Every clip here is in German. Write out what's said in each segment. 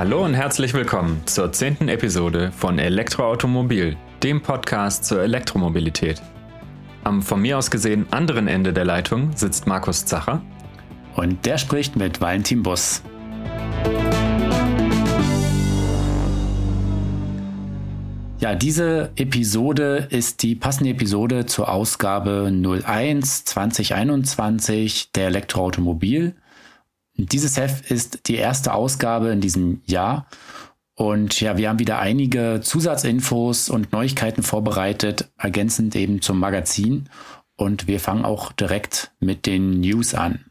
Hallo und herzlich willkommen zur zehnten Episode von Elektroautomobil, dem Podcast zur Elektromobilität. Am von mir aus gesehen anderen Ende der Leitung sitzt Markus Zacher. Und der spricht mit Valentin Bus. Ja, diese Episode ist die passende Episode zur Ausgabe 01 2021 der Elektroautomobil. Dieses Heft ist die erste Ausgabe in diesem Jahr. Und ja, wir haben wieder einige Zusatzinfos und Neuigkeiten vorbereitet, ergänzend eben zum Magazin. Und wir fangen auch direkt mit den News an.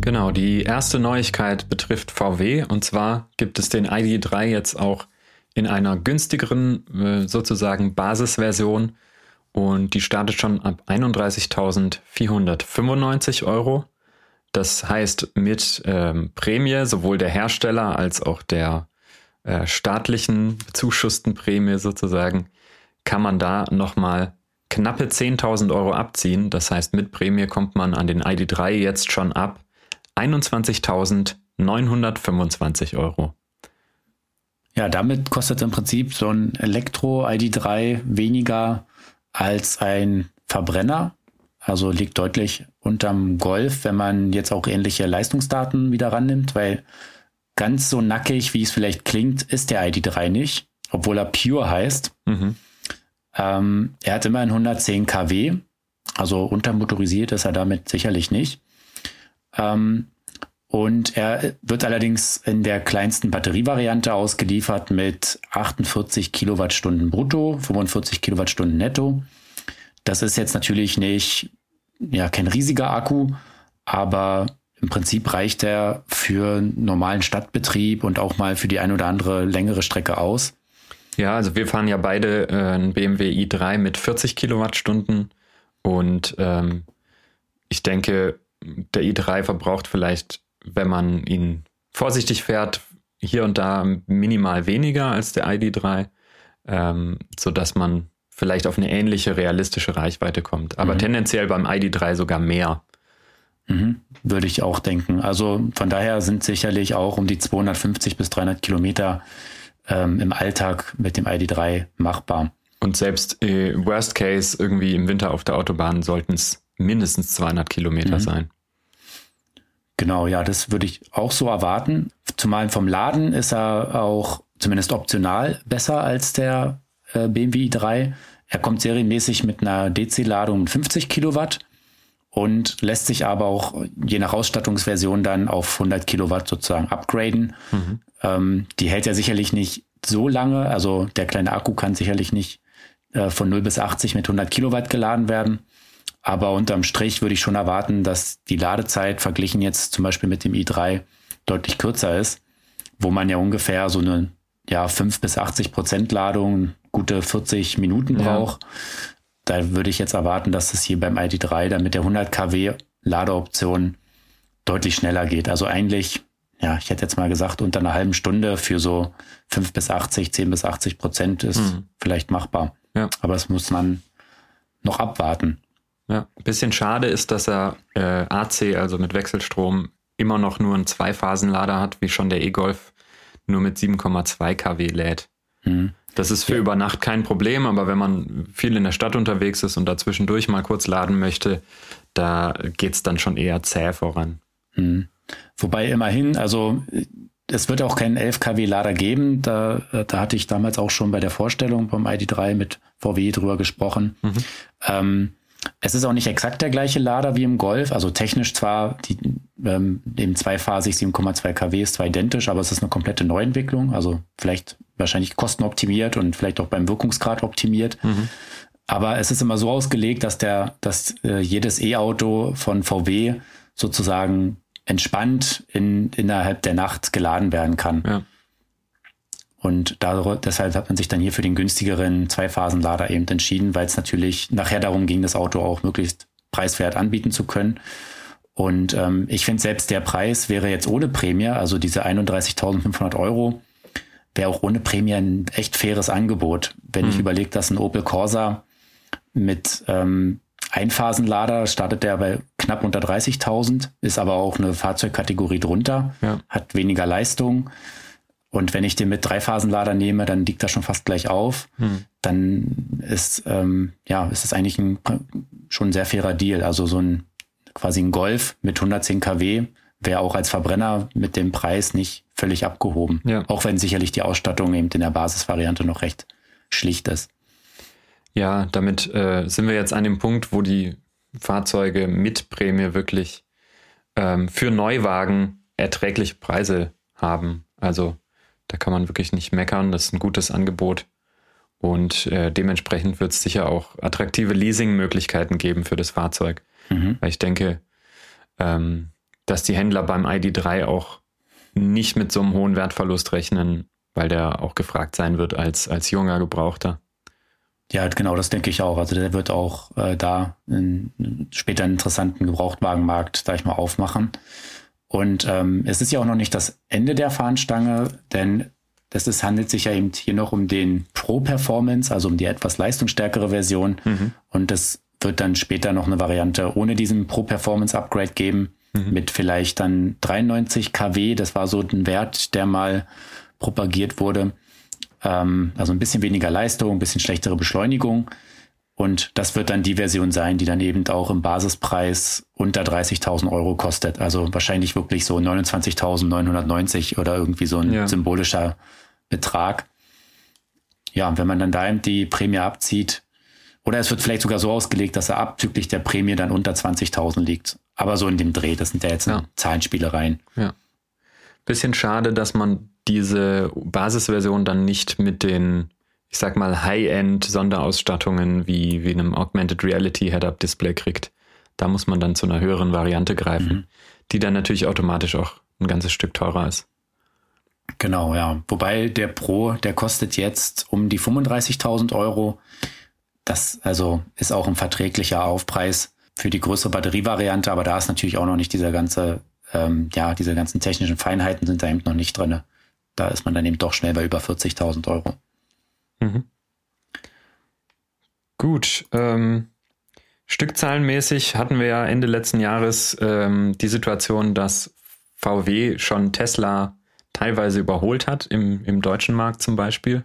Genau, die erste Neuigkeit betrifft VW. Und zwar gibt es den ID3 jetzt auch in einer günstigeren, äh, sozusagen Basisversion und die startet schon ab 31.495 Euro. Das heißt, mit ähm, Prämie sowohl der Hersteller als auch der äh, staatlichen bezuschussten Prämie sozusagen, kann man da nochmal knappe 10.000 Euro abziehen. Das heißt, mit Prämie kommt man an den ID3 jetzt schon ab 21.925 Euro. Ja, damit kostet im Prinzip so ein Elektro-ID3 weniger als ein Verbrenner. Also liegt deutlich unterm Golf, wenn man jetzt auch ähnliche Leistungsdaten wieder rannimmt, weil ganz so nackig, wie es vielleicht klingt, ist der ID3 nicht, obwohl er Pure heißt. Mhm. Ähm, er hat immerhin 110 kW, also untermotorisiert ist er damit sicherlich nicht. Ähm, und er wird allerdings in der kleinsten Batterievariante ausgeliefert mit 48 Kilowattstunden brutto, 45 Kilowattstunden netto. Das ist jetzt natürlich nicht, ja, kein riesiger Akku, aber im Prinzip reicht er für normalen Stadtbetrieb und auch mal für die ein oder andere längere Strecke aus. Ja, also wir fahren ja beide äh, einen BMW i3 mit 40 Kilowattstunden und ähm, ich denke, der i3 verbraucht vielleicht wenn man ihn vorsichtig fährt, hier und da minimal weniger als der ID3, ähm, sodass man vielleicht auf eine ähnliche realistische Reichweite kommt. Aber mhm. tendenziell beim ID3 sogar mehr. Mhm, würde ich auch denken. Also von daher sind sicherlich auch um die 250 bis 300 Kilometer ähm, im Alltag mit dem ID3 machbar. Und selbst äh, Worst Case irgendwie im Winter auf der Autobahn sollten es mindestens 200 Kilometer mhm. sein. Genau, ja, das würde ich auch so erwarten. Zumal vom Laden ist er auch zumindest optional besser als der äh, BMW i3. Er kommt serienmäßig mit einer DC-Ladung mit 50 Kilowatt und lässt sich aber auch je nach Ausstattungsversion dann auf 100 Kilowatt sozusagen upgraden. Mhm. Ähm, die hält ja sicherlich nicht so lange. Also der kleine Akku kann sicherlich nicht äh, von 0 bis 80 mit 100 Kilowatt geladen werden. Aber unterm Strich würde ich schon erwarten, dass die Ladezeit verglichen jetzt zum Beispiel mit dem i3 deutlich kürzer ist, wo man ja ungefähr so eine ja, 5 bis 80 Prozent Ladung, gute 40 Minuten braucht. Ja. Da würde ich jetzt erwarten, dass es hier beim ID3 dann mit der 100 kW Ladeoption deutlich schneller geht. Also eigentlich, ja, ich hätte jetzt mal gesagt, unter einer halben Stunde für so 5 bis 80, 10 bis 80 Prozent ist mhm. vielleicht machbar. Ja. Aber das muss man noch abwarten. Ja, ein bisschen schade ist, dass er äh, AC, also mit Wechselstrom, immer noch nur einen Zweiphasenlader hat, wie schon der E-Golf nur mit 7,2 kW lädt. Mhm. Das ist für ja. über Nacht kein Problem, aber wenn man viel in der Stadt unterwegs ist und dazwischendurch mal kurz laden möchte, da geht's dann schon eher zäh voran. Mhm. Wobei immerhin, also es wird auch keinen 11 kW Lader geben. Da, da hatte ich damals auch schon bei der Vorstellung beim ID3 mit VW drüber gesprochen. Mhm. Ähm, es ist auch nicht exakt der gleiche Lader wie im Golf. Also technisch zwar die, ähm, eben zweiphasig 7,2 kW ist zwar identisch, aber es ist eine komplette Neuentwicklung. Also vielleicht wahrscheinlich kostenoptimiert und vielleicht auch beim Wirkungsgrad optimiert. Mhm. Aber es ist immer so ausgelegt, dass der, dass äh, jedes E-Auto von VW sozusagen entspannt in, innerhalb der Nacht geladen werden kann. Ja. Und da, deshalb hat man sich dann hier für den günstigeren Zweiphasenlader eben entschieden, weil es natürlich nachher darum ging, das Auto auch möglichst preiswert anbieten zu können. Und ähm, ich finde selbst der Preis wäre jetzt ohne Prämie, also diese 31.500 Euro, wäre auch ohne Prämie ein echt faires Angebot. Wenn mhm. ich überlege, dass ein Opel Corsa mit ähm, Einphasenlader startet der bei knapp unter 30.000, ist aber auch eine Fahrzeugkategorie drunter, ja. hat weniger Leistung. Und wenn ich den mit Dreiphasenlader nehme, dann liegt das schon fast gleich auf. Hm. Dann ist, ähm, ja, ist es eigentlich ein, schon ein sehr fairer Deal. Also so ein quasi ein Golf mit 110 kW wäre auch als Verbrenner mit dem Preis nicht völlig abgehoben. Ja. Auch wenn sicherlich die Ausstattung eben in der Basisvariante noch recht schlicht ist. Ja, damit äh, sind wir jetzt an dem Punkt, wo die Fahrzeuge mit Prämie wirklich ähm, für Neuwagen erträgliche Preise haben. Also da kann man wirklich nicht meckern. Das ist ein gutes Angebot. Und äh, dementsprechend wird es sicher auch attraktive Leasingmöglichkeiten geben für das Fahrzeug. Mhm. Weil ich denke, ähm, dass die Händler beim ID3 auch nicht mit so einem hohen Wertverlust rechnen, weil der auch gefragt sein wird als, als junger Gebrauchter. Ja, genau, das denke ich auch. Also der wird auch äh, da in, später einen interessanten Gebrauchtwagenmarkt, sag ich mal, aufmachen. Und ähm, es ist ja auch noch nicht das Ende der Fahnenstange, denn das ist, handelt sich ja eben hier noch um den Pro Performance, also um die etwas leistungsstärkere Version. Mhm. Und es wird dann später noch eine Variante ohne diesen Pro Performance Upgrade geben, mhm. mit vielleicht dann 93 kW. Das war so ein Wert, der mal propagiert wurde. Ähm, also ein bisschen weniger Leistung, ein bisschen schlechtere Beschleunigung. Und das wird dann die Version sein, die dann eben auch im Basispreis unter 30.000 Euro kostet. Also wahrscheinlich wirklich so 29.990 oder irgendwie so ein ja. symbolischer Betrag. Ja, und wenn man dann da eben die Prämie abzieht, oder es wird vielleicht sogar so ausgelegt, dass er abzüglich der Prämie dann unter 20.000 liegt. Aber so in dem Dreh, das sind ja jetzt ja. Zahlenspielereien. Ja. Bisschen schade, dass man diese Basisversion dann nicht mit den, ich sag mal, High-End-Sonderausstattungen wie, wie einem Augmented Reality Head-Up-Display kriegt. Da muss man dann zu einer höheren Variante greifen, mhm. die dann natürlich automatisch auch ein ganzes Stück teurer ist. Genau, ja. Wobei der Pro, der kostet jetzt um die 35.000 Euro. Das also ist auch ein verträglicher Aufpreis für die größere Batterievariante, aber da ist natürlich auch noch nicht dieser ganze, ähm, ja, diese ganzen technischen Feinheiten sind da eben noch nicht drin. Da ist man dann eben doch schnell bei über 40.000 Euro. Mhm. Gut, ähm, Stückzahlenmäßig hatten wir ja Ende letzten Jahres ähm, die Situation, dass VW schon Tesla teilweise überholt hat, im, im deutschen Markt zum Beispiel.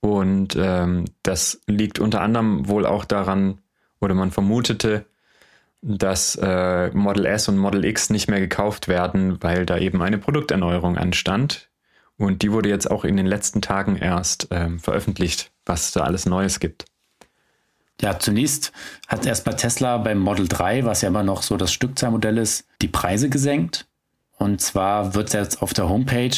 Und ähm, das liegt unter anderem wohl auch daran, oder man vermutete, dass äh, Model S und Model X nicht mehr gekauft werden, weil da eben eine Produkterneuerung anstand. Und die wurde jetzt auch in den letzten Tagen erst ähm, veröffentlicht, was da alles Neues gibt. Ja, zunächst hat erstmal Tesla beim Model 3, was ja immer noch so das Stückzahlmodell ist, die Preise gesenkt. Und zwar wird jetzt auf der Homepage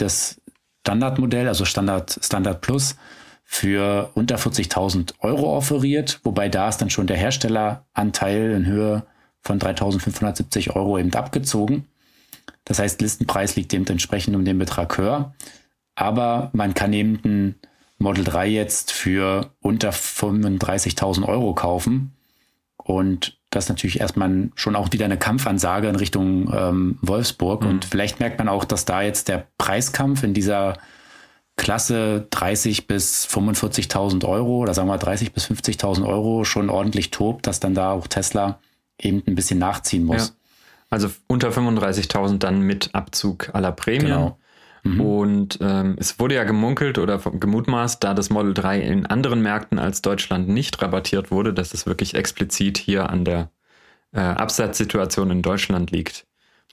des Standardmodell, also Standard, Standard Plus, für unter 40.000 Euro offeriert, wobei da ist dann schon der Herstelleranteil in Höhe von 3.570 Euro eben abgezogen. Das heißt, Listenpreis liegt eben entsprechend um den Betrag höher. Aber man kann eben ein Model 3 jetzt für unter 35.000 Euro kaufen. Und das ist natürlich erstmal schon auch wieder eine Kampfansage in Richtung ähm, Wolfsburg. Mhm. Und vielleicht merkt man auch, dass da jetzt der Preiskampf in dieser Klasse 30 bis 45.000 Euro oder sagen wir 30 bis 50.000 Euro schon ordentlich tobt, dass dann da auch Tesla eben ein bisschen nachziehen muss. Ja. Also unter 35.000 dann mit Abzug aller Prämien. Genau. Mhm. Und ähm, es wurde ja gemunkelt oder gemutmaßt, da das Model 3 in anderen Märkten als Deutschland nicht rabattiert wurde, dass es wirklich explizit hier an der äh, Absatzsituation in Deutschland liegt.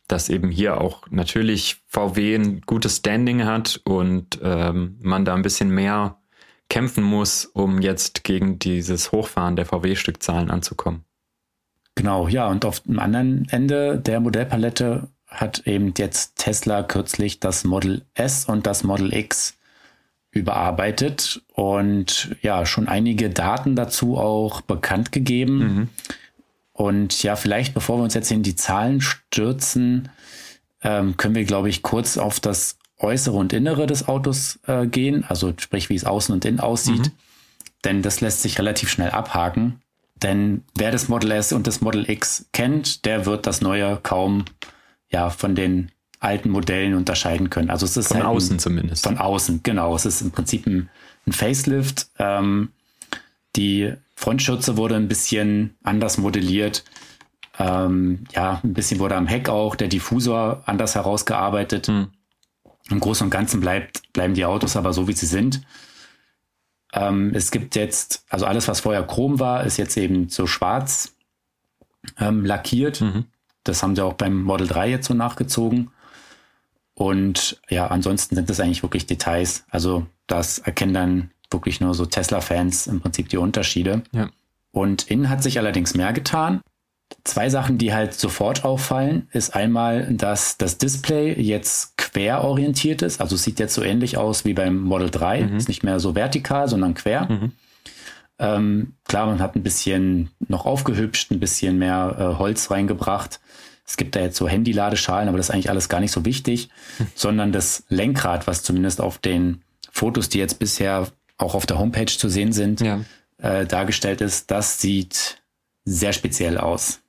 Dass eben hier auch natürlich VW ein gutes Standing hat und ähm, man da ein bisschen mehr kämpfen muss, um jetzt gegen dieses Hochfahren der VW-Stückzahlen anzukommen. Genau, ja, und auf dem anderen Ende der Modellpalette hat eben jetzt Tesla kürzlich das Model S und das Model X überarbeitet und ja, schon einige Daten dazu auch bekannt gegeben. Mhm. Und ja, vielleicht bevor wir uns jetzt in die Zahlen stürzen, ähm, können wir, glaube ich, kurz auf das Äußere und Innere des Autos äh, gehen, also sprich, wie es außen und innen aussieht. Mhm. Denn das lässt sich relativ schnell abhaken. Denn wer das Model S und das Model X kennt, der wird das neue kaum ja von den alten Modellen unterscheiden können. Also es ist von halt außen ein, zumindest. Von außen, genau. Es ist im Prinzip ein, ein Facelift. Ähm, die Frontschürze wurde ein bisschen anders modelliert. Ähm, ja, ein bisschen wurde am Heck auch der Diffusor anders herausgearbeitet. Hm. Im Großen und Ganzen bleibt, bleiben die Autos aber so, wie sie sind. Ähm, es gibt jetzt, also alles, was vorher chrom war, ist jetzt eben so schwarz ähm, lackiert. Mhm. Das haben sie auch beim Model 3 jetzt so nachgezogen. Und ja, ansonsten sind das eigentlich wirklich Details. Also das erkennen dann wirklich nur so Tesla-Fans im Prinzip die Unterschiede. Ja. Und innen hat sich allerdings mehr getan. Zwei Sachen, die halt sofort auffallen, ist einmal, dass das Display jetzt quer orientiert ist. Also sieht jetzt so ähnlich aus wie beim Model 3. Mhm. Ist nicht mehr so vertikal, sondern quer. Mhm. Ähm, klar, man hat ein bisschen noch aufgehübscht, ein bisschen mehr äh, Holz reingebracht. Es gibt da jetzt so Handy-Ladeschalen, aber das ist eigentlich alles gar nicht so wichtig, mhm. sondern das Lenkrad, was zumindest auf den Fotos, die jetzt bisher auch auf der Homepage zu sehen sind, ja. äh, dargestellt ist, das sieht sehr speziell aus.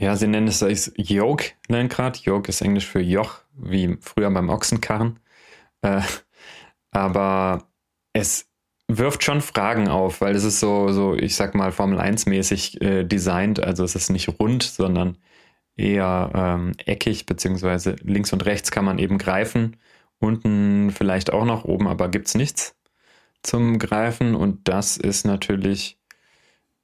Ja, sie nennen es das Yoke-Lenkrad. Yoke ist Englisch für Joch, wie früher beim Ochsenkarren. Äh, aber es wirft schon Fragen auf, weil es ist so, so ich sag mal, Formel 1-mäßig äh, designt. Also es ist nicht rund, sondern eher ähm, eckig, beziehungsweise links und rechts kann man eben greifen. Unten vielleicht auch noch oben, aber gibt es nichts zum Greifen. Und das ist natürlich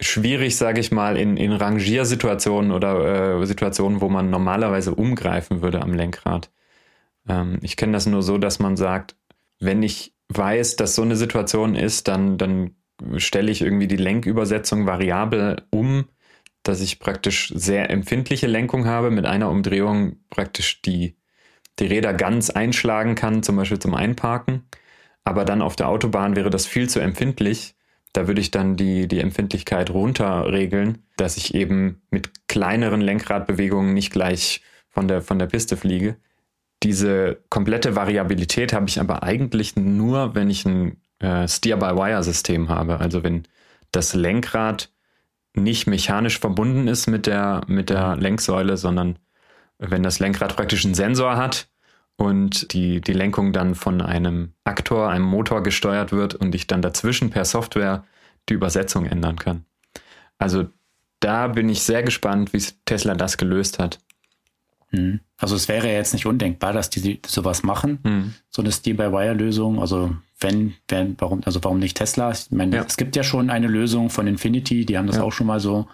schwierig, sage ich mal, in, in Rangiersituationen oder äh, Situationen, wo man normalerweise umgreifen würde am Lenkrad. Ähm, ich kenne das nur so, dass man sagt, wenn ich weiß, dass so eine Situation ist, dann, dann stelle ich irgendwie die Lenkübersetzung variabel um, dass ich praktisch sehr empfindliche Lenkung habe, mit einer Umdrehung praktisch die, die Räder ganz einschlagen kann, zum Beispiel zum Einparken. Aber dann auf der Autobahn wäre das viel zu empfindlich da würde ich dann die, die Empfindlichkeit runterregeln, dass ich eben mit kleineren Lenkradbewegungen nicht gleich von der, von der Piste fliege. Diese komplette Variabilität habe ich aber eigentlich nur, wenn ich ein äh, Steer-by-Wire-System habe. Also wenn das Lenkrad nicht mechanisch verbunden ist mit der, mit der Lenksäule, sondern wenn das Lenkrad praktisch einen Sensor hat und die, die Lenkung dann von einem Aktor, einem Motor gesteuert wird und ich dann dazwischen per Software die Übersetzung ändern kann. Also da bin ich sehr gespannt, wie Tesla das gelöst hat. Mhm. Also es wäre jetzt nicht undenkbar, dass die sowas machen, mhm. so eine Steer-by-Wire-Lösung. Also wenn, wenn, warum, also warum nicht Tesla? Ich meine, ja. es gibt ja schon eine Lösung von Infinity, die haben das ja. auch schon mal so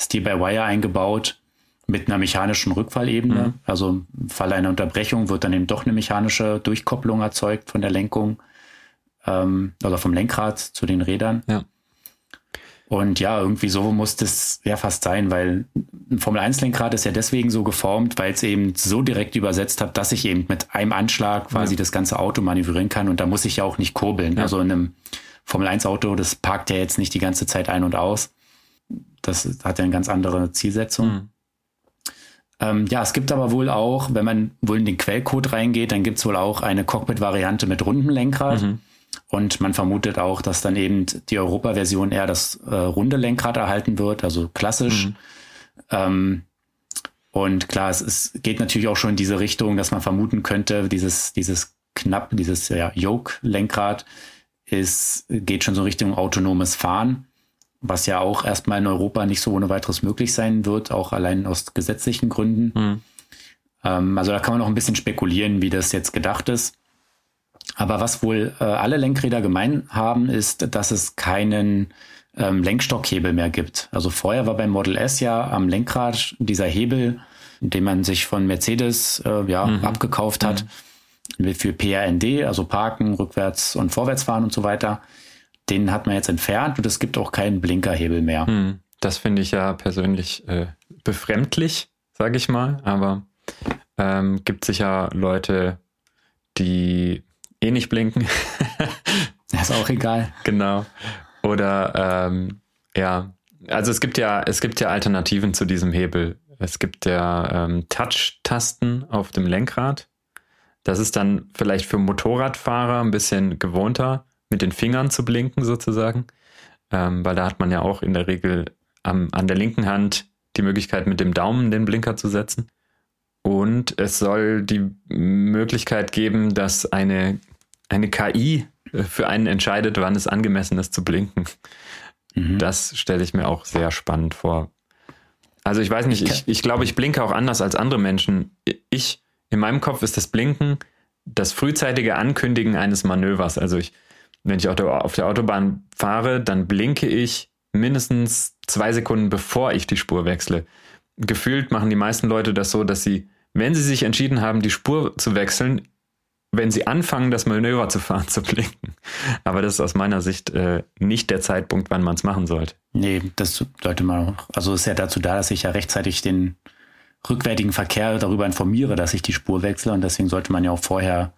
Steer-by-Wire eingebaut mit einer mechanischen Rückfallebene. Mhm. Also im Falle einer Unterbrechung wird dann eben doch eine mechanische Durchkopplung erzeugt von der Lenkung ähm, oder vom Lenkrad zu den Rädern. Ja. Und ja, irgendwie so muss das ja fast sein, weil ein Formel-1-Lenkrad ist ja deswegen so geformt, weil es eben so direkt übersetzt hat, dass ich eben mit einem Anschlag quasi ja. das ganze Auto manövrieren kann und da muss ich ja auch nicht kurbeln. Ja. Also in einem Formel-1-Auto, das parkt ja jetzt nicht die ganze Zeit ein und aus. Das hat ja eine ganz andere Zielsetzung. Mhm. Ähm, ja, es gibt aber wohl auch, wenn man wohl in den Quellcode reingeht, dann gibt es wohl auch eine Cockpit-Variante mit rundem Lenkrad. Mhm. Und man vermutet auch, dass dann eben die Europa-Version eher das äh, runde Lenkrad erhalten wird, also klassisch. Mhm. Ähm, und klar, es, es geht natürlich auch schon in diese Richtung, dass man vermuten könnte, dieses, dieses knapp, dieses ja, Yoke-Lenkrad ist, geht schon so Richtung autonomes Fahren was ja auch erstmal in Europa nicht so ohne weiteres möglich sein wird, auch allein aus gesetzlichen Gründen. Mhm. Ähm, also da kann man noch ein bisschen spekulieren, wie das jetzt gedacht ist. Aber was wohl äh, alle Lenkräder gemein haben, ist, dass es keinen ähm, Lenkstockhebel mehr gibt. Also vorher war beim Model S ja am Lenkrad dieser Hebel, den man sich von Mercedes äh, ja, mhm. abgekauft hat, mhm. für PRND, also Parken, Rückwärts- und Vorwärtsfahren und so weiter den hat man jetzt entfernt und es gibt auch keinen Blinkerhebel mehr. Hm, das finde ich ja persönlich äh, befremdlich, sage ich mal, aber ähm, gibt sicher Leute, die eh nicht blinken. ist auch egal. Genau. Oder ähm, ja, also es gibt ja, es gibt ja Alternativen zu diesem Hebel. Es gibt ja ähm, Touch-Tasten auf dem Lenkrad. Das ist dann vielleicht für Motorradfahrer ein bisschen gewohnter mit den Fingern zu blinken sozusagen, ähm, weil da hat man ja auch in der Regel am, an der linken Hand die Möglichkeit, mit dem Daumen den Blinker zu setzen. Und es soll die Möglichkeit geben, dass eine, eine KI äh, für einen entscheidet, wann es angemessen ist zu blinken. Mhm. Das stelle ich mir auch sehr spannend vor. Also ich weiß nicht, ich, ich glaube, ich blinke auch anders als andere Menschen. Ich, in meinem Kopf ist das Blinken das frühzeitige Ankündigen eines Manövers. Also ich, wenn ich auf der Autobahn fahre, dann blinke ich mindestens zwei Sekunden bevor ich die Spur wechsle. Gefühlt machen die meisten Leute das so, dass sie, wenn sie sich entschieden haben, die Spur zu wechseln, wenn sie anfangen, das Manöver zu fahren, zu blinken. Aber das ist aus meiner Sicht äh, nicht der Zeitpunkt, wann man es machen sollte. Nee, das sollte man auch. Also ist ja dazu da, dass ich ja rechtzeitig den rückwärtigen Verkehr darüber informiere, dass ich die Spur wechsle und deswegen sollte man ja auch vorher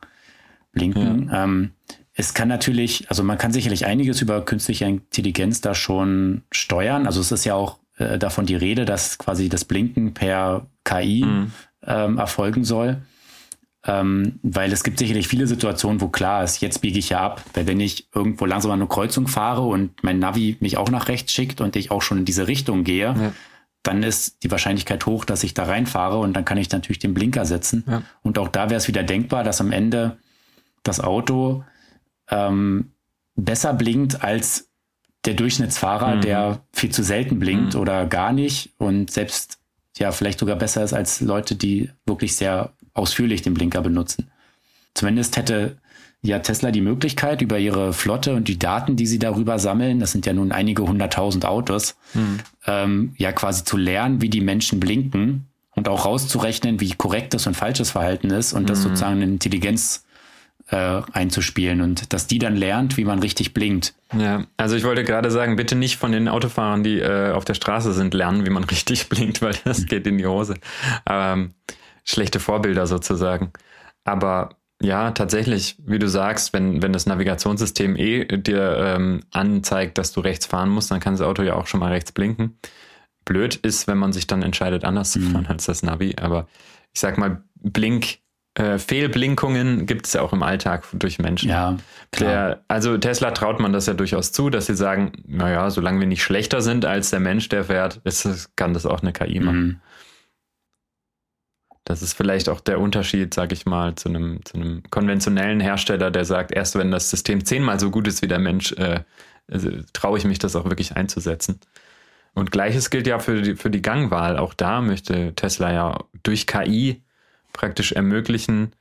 blinken. Ja. Ähm, es kann natürlich, also man kann sicherlich einiges über künstliche Intelligenz da schon steuern. Also es ist ja auch äh, davon die Rede, dass quasi das Blinken per KI mhm. ähm, erfolgen soll. Ähm, weil es gibt sicherlich viele Situationen, wo klar ist, jetzt biege ich ja ab. Weil wenn ich irgendwo langsam an eine Kreuzung fahre und mein Navi mich auch nach rechts schickt und ich auch schon in diese Richtung gehe, ja. dann ist die Wahrscheinlichkeit hoch, dass ich da reinfahre und dann kann ich natürlich den Blinker setzen. Ja. Und auch da wäre es wieder denkbar, dass am Ende das Auto ähm, besser blinkt als der Durchschnittsfahrer, mhm. der viel zu selten blinkt mhm. oder gar nicht und selbst ja vielleicht sogar besser ist als Leute, die wirklich sehr ausführlich den Blinker benutzen. Zumindest hätte ja Tesla die Möglichkeit, über ihre Flotte und die Daten, die sie darüber sammeln, das sind ja nun einige hunderttausend Autos, mhm. ähm, ja quasi zu lernen, wie die Menschen blinken und auch rauszurechnen, wie korrektes und falsches Verhalten ist und mhm. das sozusagen eine Intelligenz äh, einzuspielen und dass die dann lernt, wie man richtig blinkt. Ja, also ich wollte gerade sagen, bitte nicht von den Autofahrern, die äh, auf der Straße sind, lernen, wie man richtig blinkt, weil das mhm. geht in die Hose. Ähm, schlechte Vorbilder sozusagen. Aber ja, tatsächlich, wie du sagst, wenn, wenn das Navigationssystem eh dir ähm, anzeigt, dass du rechts fahren musst, dann kann das Auto ja auch schon mal rechts blinken. Blöd ist, wenn man sich dann entscheidet, anders zu mhm. fahren als das Navi. Aber ich sag mal, Blink, äh, Fehlblinkungen gibt es ja auch im Alltag durch Menschen. Ja, klar. Der, also Tesla traut man das ja durchaus zu, dass sie sagen, naja, solange wir nicht schlechter sind als der Mensch, der fährt, ist, kann das auch eine KI machen. Mhm. Das ist vielleicht auch der Unterschied, sage ich mal, zu einem, zu einem konventionellen Hersteller, der sagt, erst wenn das System zehnmal so gut ist wie der Mensch, äh, also, traue ich mich, das auch wirklich einzusetzen. Und gleiches gilt ja für die, für die Gangwahl. Auch da möchte Tesla ja durch KI praktisch ermöglichen,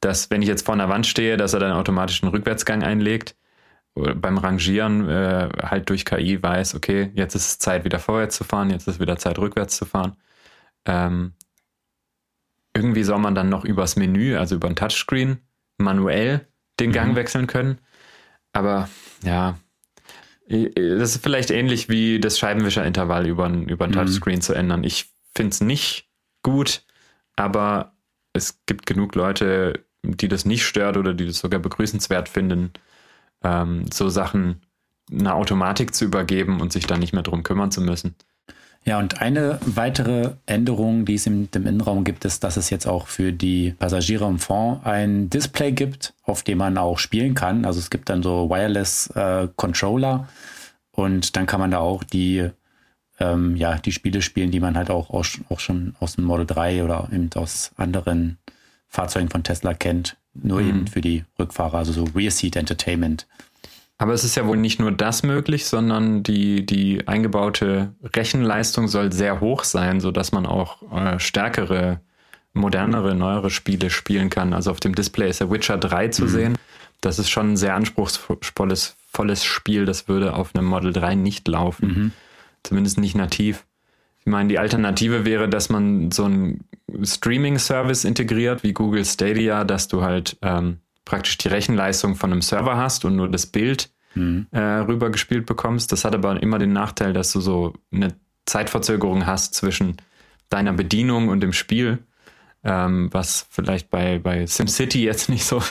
dass wenn ich jetzt vor einer Wand stehe, dass er dann automatisch einen Rückwärtsgang einlegt. Oder beim Rangieren äh, halt durch KI weiß, okay, jetzt ist es Zeit, wieder vorwärts zu fahren, jetzt ist wieder Zeit, rückwärts zu fahren. Ähm, irgendwie soll man dann noch übers Menü, also über ein Touchscreen, manuell den Gang mhm. wechseln können. Aber ja, das ist vielleicht ähnlich wie das Scheibenwischerintervall über ein, über ein mhm. Touchscreen zu ändern. Ich finde es nicht gut, aber es gibt genug Leute, die das nicht stört oder die das sogar begrüßenswert finden, ähm, so Sachen einer Automatik zu übergeben und sich dann nicht mehr drum kümmern zu müssen. Ja, und eine weitere Änderung, die es im, im Innenraum gibt, ist, dass es jetzt auch für die Passagiere im Fond ein Display gibt, auf dem man auch spielen kann. Also es gibt dann so Wireless äh, Controller und dann kann man da auch die, ähm, ja, die Spiele spielen, die man halt auch, auch, auch schon aus dem Model 3 oder eben aus anderen Fahrzeugen von Tesla kennt. Nur mhm. eben für die Rückfahrer, also so Rear Seat Entertainment. Aber es ist ja wohl nicht nur das möglich, sondern die, die eingebaute Rechenleistung soll sehr hoch sein, sodass man auch äh, stärkere, modernere, neuere Spiele spielen kann. Also auf dem Display ist der Witcher 3 zu mhm. sehen. Das ist schon ein sehr anspruchsvolles volles Spiel. Das würde auf einem Model 3 nicht laufen. Mhm. Zumindest nicht nativ. Ich meine, die Alternative wäre, dass man so einen Streaming-Service integriert, wie Google Stadia, dass du halt ähm, praktisch die Rechenleistung von einem Server hast und nur das Bild mhm. äh, rübergespielt bekommst. Das hat aber immer den Nachteil, dass du so eine Zeitverzögerung hast zwischen deiner Bedienung und dem Spiel, ähm, was vielleicht bei, bei SimCity jetzt nicht so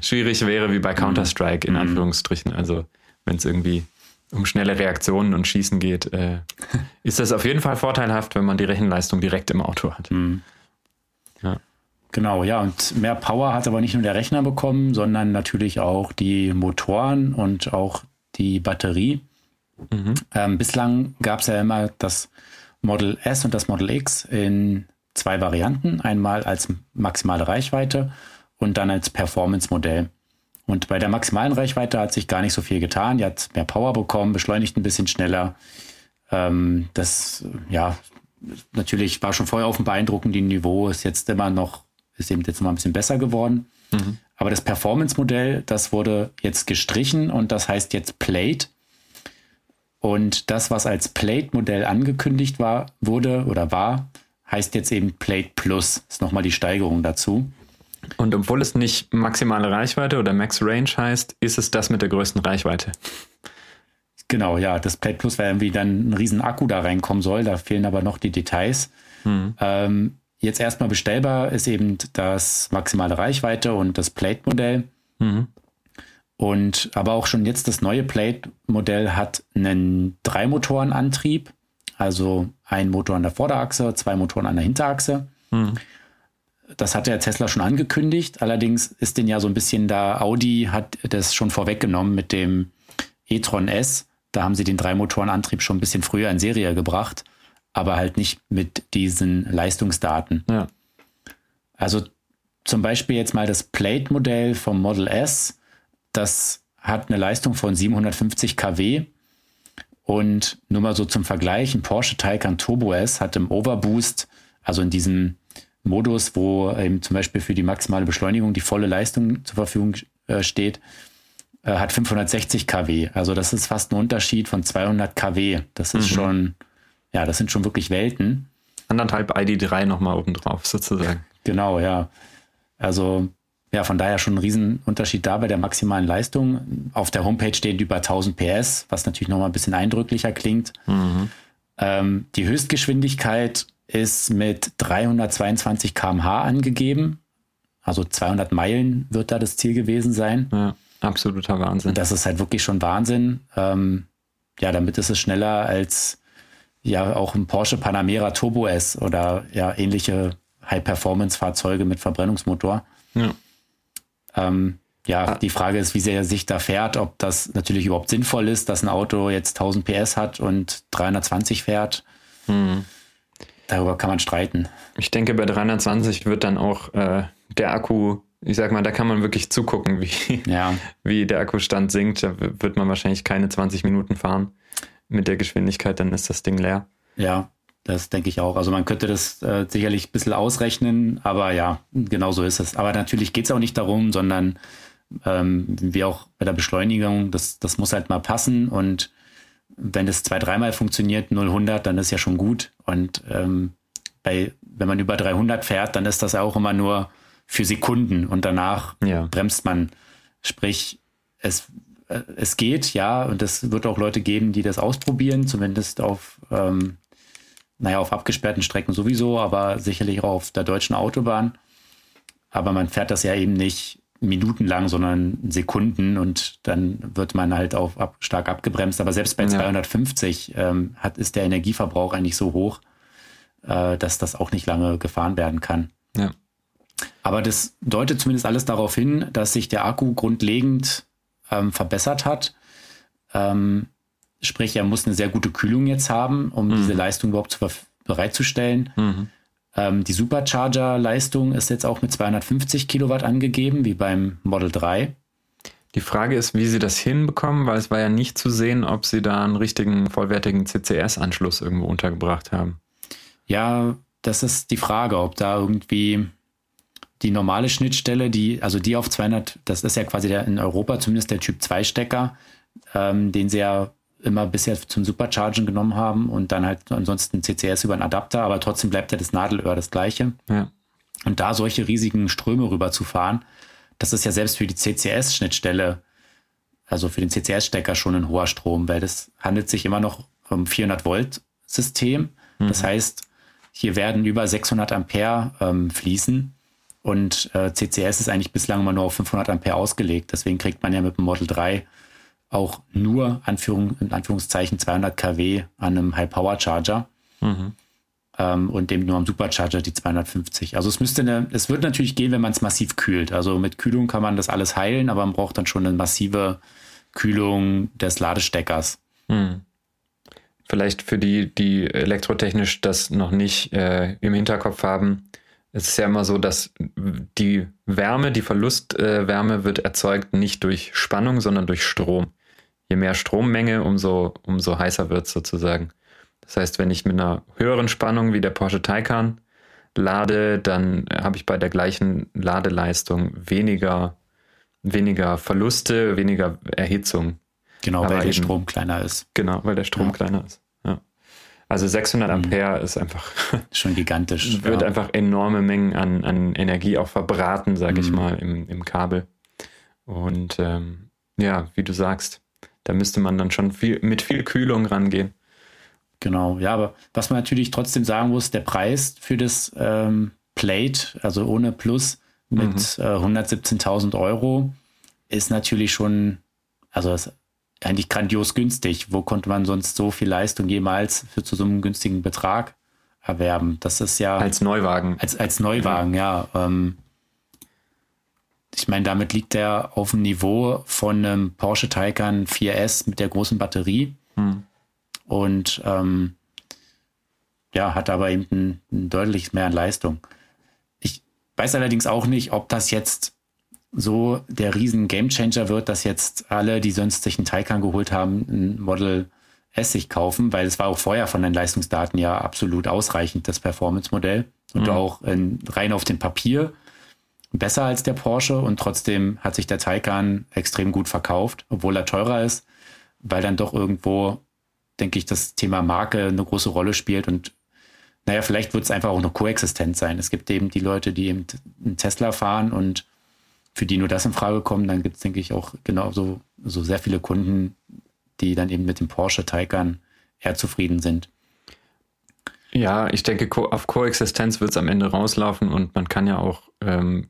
schwierig wäre wie bei mhm. Counter-Strike in mhm. Anführungsstrichen. Also wenn es irgendwie um schnelle Reaktionen und Schießen geht, äh, ist das auf jeden Fall vorteilhaft, wenn man die Rechenleistung direkt im Auto hat. Mhm. Ja. Genau, ja, und mehr Power hat aber nicht nur der Rechner bekommen, sondern natürlich auch die Motoren und auch die Batterie. Mhm. Ähm, bislang gab es ja immer das Model S und das Model X in zwei Varianten. Einmal als maximale Reichweite und dann als Performance-Modell. Und bei der maximalen Reichweite hat sich gar nicht so viel getan. Die hat mehr Power bekommen, beschleunigt ein bisschen schneller. Ähm, das, ja, natürlich war schon vorher auf dem beeindruckenden Niveau, ist jetzt immer noch, ist eben jetzt mal ein bisschen besser geworden. Mhm. Aber das Performance-Modell, das wurde jetzt gestrichen und das heißt jetzt Plate. Und das, was als Plate-Modell angekündigt war, wurde oder war, heißt jetzt eben Plate Plus. Ist nochmal die Steigerung dazu. Und obwohl es nicht maximale Reichweite oder Max Range heißt, ist es das mit der größten Reichweite. Genau, ja. Das Plate Plus, weil irgendwie dann ein riesen Akku da reinkommen soll. Da fehlen aber noch die Details. Mhm. Ähm, jetzt erstmal bestellbar ist eben das maximale Reichweite und das Plate-Modell. Mhm. Und aber auch schon jetzt das neue Plate-Modell hat einen Dreimotorenantrieb, also ein Motor an der Vorderachse, zwei Motoren an der Hinterachse. Mhm. Das hat der Tesla schon angekündigt. Allerdings ist den ja so ein bisschen da, Audi hat das schon vorweggenommen mit dem e-tron S. Da haben sie den Dreimotorenantrieb schon ein bisschen früher in Serie gebracht, aber halt nicht mit diesen Leistungsdaten. Ja. Also zum Beispiel jetzt mal das Plate-Modell vom Model S das hat eine Leistung von 750 kW. Und nur mal so zum Vergleich, ein Porsche Taycan Turbo S hat im Overboost, also in diesem Modus, wo eben zum Beispiel für die maximale Beschleunigung die volle Leistung zur Verfügung äh, steht, äh, hat 560 kW. Also das ist fast ein Unterschied von 200 kW. Das ist mhm. schon, ja, das sind schon wirklich Welten. Anderthalb ID3 nochmal obendrauf sozusagen. Genau, ja. Also ja, von daher schon ein Riesenunterschied da bei der maximalen Leistung. Auf der Homepage steht über 1000 PS, was natürlich nochmal ein bisschen eindrücklicher klingt. Mhm. Ähm, die Höchstgeschwindigkeit ist mit 322 km/h angegeben. Also 200 Meilen wird da das Ziel gewesen sein. Ja, absoluter Wahnsinn. Das ist halt wirklich schon Wahnsinn. Ähm, ja, damit ist es schneller als ja auch ein Porsche Panamera Turbo S oder ja ähnliche High-Performance-Fahrzeuge mit Verbrennungsmotor. Ja. Ähm, ja, ah. die Frage ist, wie sehr er sich da fährt, ob das natürlich überhaupt sinnvoll ist, dass ein Auto jetzt 1000 PS hat und 320 fährt. Hm. Darüber kann man streiten. Ich denke, bei 320 wird dann auch äh, der Akku, ich sag mal, da kann man wirklich zugucken, wie, ja. wie der Akkustand sinkt. Da wird man wahrscheinlich keine 20 Minuten fahren mit der Geschwindigkeit, dann ist das Ding leer. Ja, das denke ich auch. Also man könnte das äh, sicherlich ein bisschen ausrechnen, aber ja, genau so ist es. Aber natürlich geht es auch nicht darum, sondern ähm, wie auch bei der Beschleunigung, das, das muss halt mal passen und wenn das zwei, dreimal funktioniert, 0, 100, dann ist ja schon gut. Und ähm, bei, wenn man über 300 fährt, dann ist das auch immer nur für Sekunden und danach ja. bremst man. Sprich, es, es geht, ja, und es wird auch Leute geben, die das ausprobieren, zumindest auf ähm, naja, auf abgesperrten Strecken sowieso, aber sicherlich auch auf der deutschen Autobahn. Aber man fährt das ja eben nicht minutenlang, sondern Sekunden und dann wird man halt auch ab, stark abgebremst. Aber selbst bei ja. 250 ähm, hat, ist der Energieverbrauch eigentlich so hoch, äh, dass das auch nicht lange gefahren werden kann. Ja. Aber das deutet zumindest alles darauf hin, dass sich der Akku grundlegend ähm, verbessert hat. Ähm, Sprich, er muss eine sehr gute Kühlung jetzt haben, um mhm. diese Leistung überhaupt zu, bereitzustellen. Mhm. Ähm, die Supercharger-Leistung ist jetzt auch mit 250 Kilowatt angegeben, wie beim Model 3. Die Frage ist, wie sie das hinbekommen, weil es war ja nicht zu sehen, ob sie da einen richtigen, vollwertigen CCS-Anschluss irgendwo untergebracht haben. Ja, das ist die Frage, ob da irgendwie die normale Schnittstelle, die, also die auf 200, das ist ja quasi der, in Europa zumindest der Typ 2 Stecker, ähm, den sie ja immer bisher zum Superchargen genommen haben und dann halt ansonsten CCS über einen Adapter, aber trotzdem bleibt ja das Nadelöhr das gleiche. Ja. Und da solche riesigen Ströme rüber zu fahren, das ist ja selbst für die CCS-Schnittstelle, also für den CCS-Stecker schon ein hoher Strom, weil das handelt sich immer noch um 400 Volt System. Mhm. Das heißt, hier werden über 600 Ampere ähm, fließen und äh, CCS ist eigentlich bislang immer nur auf 500 Ampere ausgelegt. Deswegen kriegt man ja mit dem Model 3 auch nur Anführung, in Anführungszeichen 200 kW an einem High-Power-Charger mhm. ähm, und dem nur am Supercharger die 250. Also es müsste eine, es wird natürlich gehen, wenn man es massiv kühlt. Also mit Kühlung kann man das alles heilen, aber man braucht dann schon eine massive Kühlung des Ladesteckers. Mhm. Vielleicht für die, die elektrotechnisch das noch nicht äh, im Hinterkopf haben, es ist ja immer so, dass die Wärme, die Verlustwärme äh, wird erzeugt nicht durch Spannung, sondern durch Strom. Je mehr Strommenge, umso, umso heißer wird es sozusagen. Das heißt, wenn ich mit einer höheren Spannung wie der Porsche Taycan lade, dann habe ich bei der gleichen Ladeleistung weniger, weniger Verluste, weniger Erhitzung. Genau, Aber weil der Strom kleiner ist. Genau, weil der Strom ja. kleiner ist. Also 600 mhm. Ampere ist einfach schon gigantisch. Wird ja. einfach enorme Mengen an, an Energie auch verbraten, sage mhm. ich mal, im, im Kabel. Und ähm, ja, wie du sagst, da müsste man dann schon viel, mit viel Kühlung rangehen. Genau, ja, aber was man natürlich trotzdem sagen muss, der Preis für das ähm, Plate, also ohne Plus mit mhm. äh, 117.000 Euro, ist natürlich schon, also ist eigentlich grandios günstig. Wo konnte man sonst so viel Leistung jemals für zu so einem günstigen Betrag erwerben? Das ist ja. Als Neuwagen. Als, als Neuwagen, ja. ja ähm, ich meine, damit liegt er auf dem Niveau von einem Porsche Taycan 4S mit der großen Batterie. Hm. Und ähm, ja, hat aber eben ein, ein deutlich mehr an Leistung. Ich weiß allerdings auch nicht, ob das jetzt so der riesen Gamechanger wird, dass jetzt alle, die sonst sich einen Taycan geholt haben, ein Model S sich kaufen, weil es war auch vorher von den Leistungsdaten ja absolut ausreichend, das Performance-Modell. Und mhm. auch in, rein auf dem Papier besser als der Porsche und trotzdem hat sich der Taycan extrem gut verkauft, obwohl er teurer ist, weil dann doch irgendwo, denke ich, das Thema Marke eine große Rolle spielt und naja, vielleicht wird es einfach auch noch koexistent sein. Es gibt eben die Leute, die eben einen Tesla fahren und für die nur das in Frage kommt, dann gibt es, denke ich, auch genauso so sehr viele Kunden, die dann eben mit dem Porsche Taycan eher zufrieden sind. Ja, ich denke, auf Koexistenz wird es am Ende rauslaufen und man kann ja auch ähm,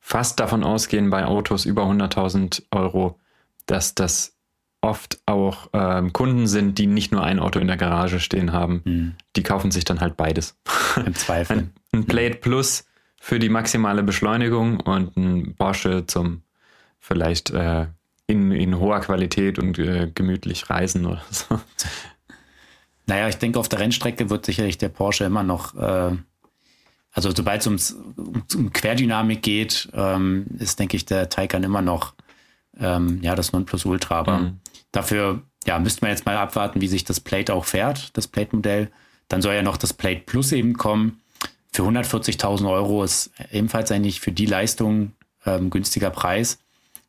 fast davon ausgehen, bei Autos über 100.000 Euro, dass das oft auch ähm, Kunden sind, die nicht nur ein Auto in der Garage stehen haben. Mhm. Die kaufen sich dann halt beides. Im Zweifel. ein, ein Plate Plus für die maximale Beschleunigung und ein Porsche zum vielleicht äh, in, in hoher Qualität und äh, gemütlich reisen oder so. Naja, ich denke, auf der Rennstrecke wird sicherlich der Porsche immer noch, äh, also sobald es ums, um Querdynamik geht, ähm, ist, denke ich, der Taycan immer noch ähm, ja, das Nonplusultra. Aber mhm. dafür ja, müsste man jetzt mal abwarten, wie sich das Plate auch fährt, das Plate-Modell. Dann soll ja noch das Plate Plus eben kommen für 140.000 Euro ist ebenfalls eigentlich für die Leistung ähm, günstiger Preis.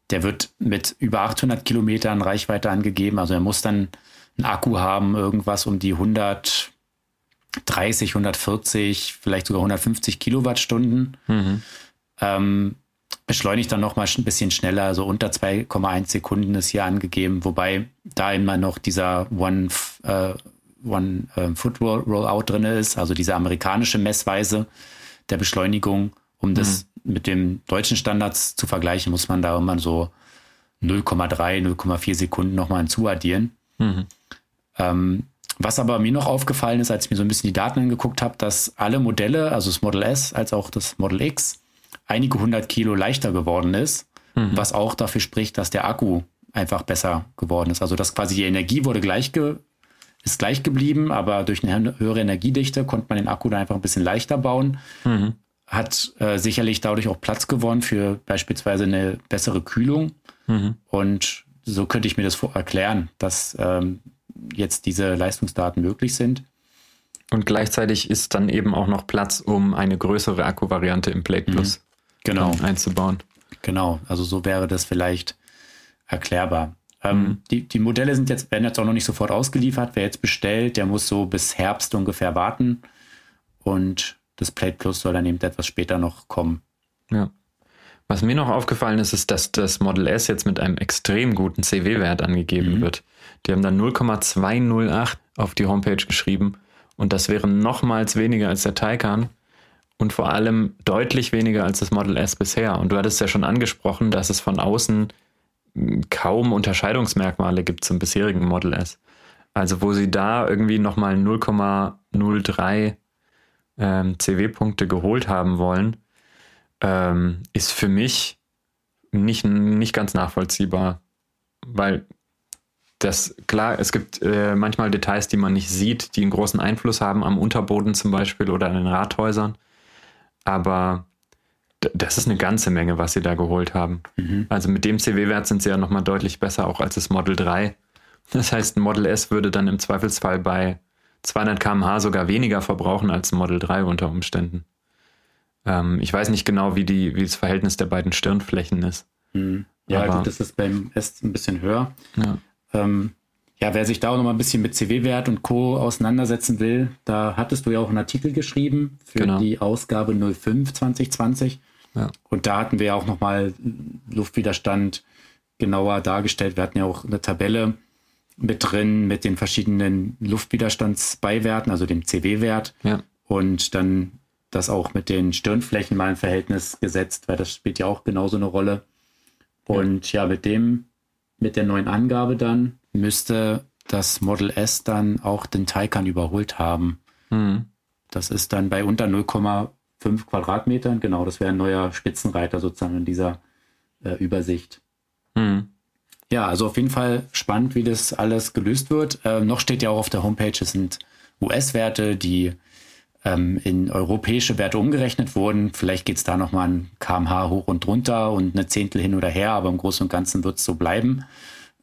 Der wird mit über 800 Kilometern Reichweite angegeben. Also er muss dann einen Akku haben, irgendwas um die 130, 140, vielleicht sogar 150 Kilowattstunden. Mhm. Ähm, beschleunigt dann noch mal ein bisschen schneller, also unter 2,1 Sekunden ist hier angegeben, wobei da immer noch dieser One äh, One äh, Foot Roll, Rollout drin ist, also diese amerikanische Messweise der Beschleunigung. Um mhm. das mit dem deutschen Standards zu vergleichen, muss man da immer so 0,3, 0,4 Sekunden nochmal hinzuaddieren. Mhm. Ähm, was aber mir noch aufgefallen ist, als ich mir so ein bisschen die Daten angeguckt habe, dass alle Modelle, also das Model S als auch das Model X, einige hundert Kilo leichter geworden ist, mhm. was auch dafür spricht, dass der Akku einfach besser geworden ist. Also dass quasi die Energie wurde gleich ge ist gleich geblieben, aber durch eine höhere Energiedichte konnte man den Akku dann einfach ein bisschen leichter bauen. Mhm. Hat äh, sicherlich dadurch auch Platz gewonnen für beispielsweise eine bessere Kühlung. Mhm. Und so könnte ich mir das erklären, dass ähm, jetzt diese Leistungsdaten möglich sind. Und gleichzeitig ist dann eben auch noch Platz, um eine größere Akkuvariante im Plate Plus mhm. genau. einzubauen. Genau, also so wäre das vielleicht erklärbar. Ähm, mhm. die, die Modelle sind jetzt, werden jetzt auch noch nicht sofort ausgeliefert. Wer jetzt bestellt, der muss so bis Herbst ungefähr warten. Und das Plate Plus soll dann eben etwas später noch kommen. Ja. Was mir noch aufgefallen ist, ist, dass das Model S jetzt mit einem extrem guten CW-Wert angegeben mhm. wird. Die haben dann 0,208 auf die Homepage geschrieben und das wäre nochmals weniger als der Taycan und vor allem deutlich weniger als das Model S bisher. Und du hattest ja schon angesprochen, dass es von außen kaum Unterscheidungsmerkmale gibt zum bisherigen Model S. Also wo sie da irgendwie nochmal 0,03 ähm, CW-Punkte geholt haben wollen, ähm, ist für mich nicht, nicht ganz nachvollziehbar. Weil das, klar, es gibt äh, manchmal Details, die man nicht sieht, die einen großen Einfluss haben am Unterboden zum Beispiel oder an den Rathäusern. aber das ist eine ganze Menge, was sie da geholt haben. Mhm. Also mit dem CW-Wert sind sie ja nochmal deutlich besser, auch als das Model 3. Das heißt, ein Model S würde dann im Zweifelsfall bei 200 km/h sogar weniger verbrauchen als ein Model 3 unter Umständen. Ähm, ich weiß nicht genau, wie, die, wie das Verhältnis der beiden Stirnflächen ist. Mhm. Ja, Aber, gut, das ist beim S ein bisschen höher. Ja. Ähm, ja, wer sich da auch noch mal ein bisschen mit CW-Wert und Co. auseinandersetzen will, da hattest du ja auch einen Artikel geschrieben für genau. die Ausgabe 05 2020. Ja. Und da hatten wir ja auch noch mal Luftwiderstand genauer dargestellt. Wir hatten ja auch eine Tabelle mit drin mit den verschiedenen Luftwiderstandsbeiwerten, also dem CW-Wert. Ja. Und dann das auch mit den Stirnflächen mal in Verhältnis gesetzt, weil das spielt ja auch genauso eine Rolle. Und ja, ja mit dem, mit der neuen Angabe dann müsste das Model S dann auch den Taycan überholt haben. Mhm. Das ist dann bei unter 0,5 Quadratmetern. Genau, das wäre ein neuer Spitzenreiter sozusagen in dieser äh, Übersicht. Mhm. Ja, also auf jeden Fall spannend, wie das alles gelöst wird. Äh, noch steht ja auch auf der Homepage, es sind US-Werte, die ähm, in europäische Werte umgerechnet wurden. Vielleicht geht es da nochmal ein kmh hoch und runter und eine Zehntel hin oder her, aber im Großen und Ganzen wird es so bleiben.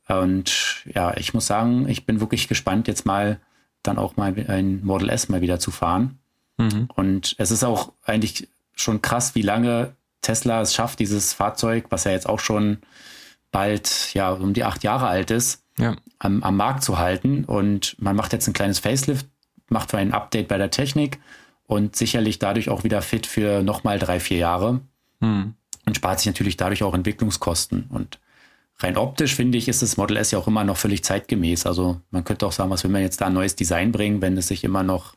Und ja, ich muss sagen, ich bin wirklich gespannt, jetzt mal dann auch mal ein Model S mal wieder zu fahren. Mhm. Und es ist auch eigentlich schon krass, wie lange Tesla es schafft, dieses Fahrzeug, was ja jetzt auch schon bald ja um die acht Jahre alt ist, ja. am, am Markt zu halten. Und man macht jetzt ein kleines Facelift, macht für ein Update bei der Technik und sicherlich dadurch auch wieder fit für nochmal drei, vier Jahre. Mhm. Und spart sich natürlich dadurch auch Entwicklungskosten. Und rein optisch finde ich, ist das Model S ja auch immer noch völlig zeitgemäß. Also man könnte auch sagen, was will man jetzt da ein neues Design bringen, wenn es sich immer noch,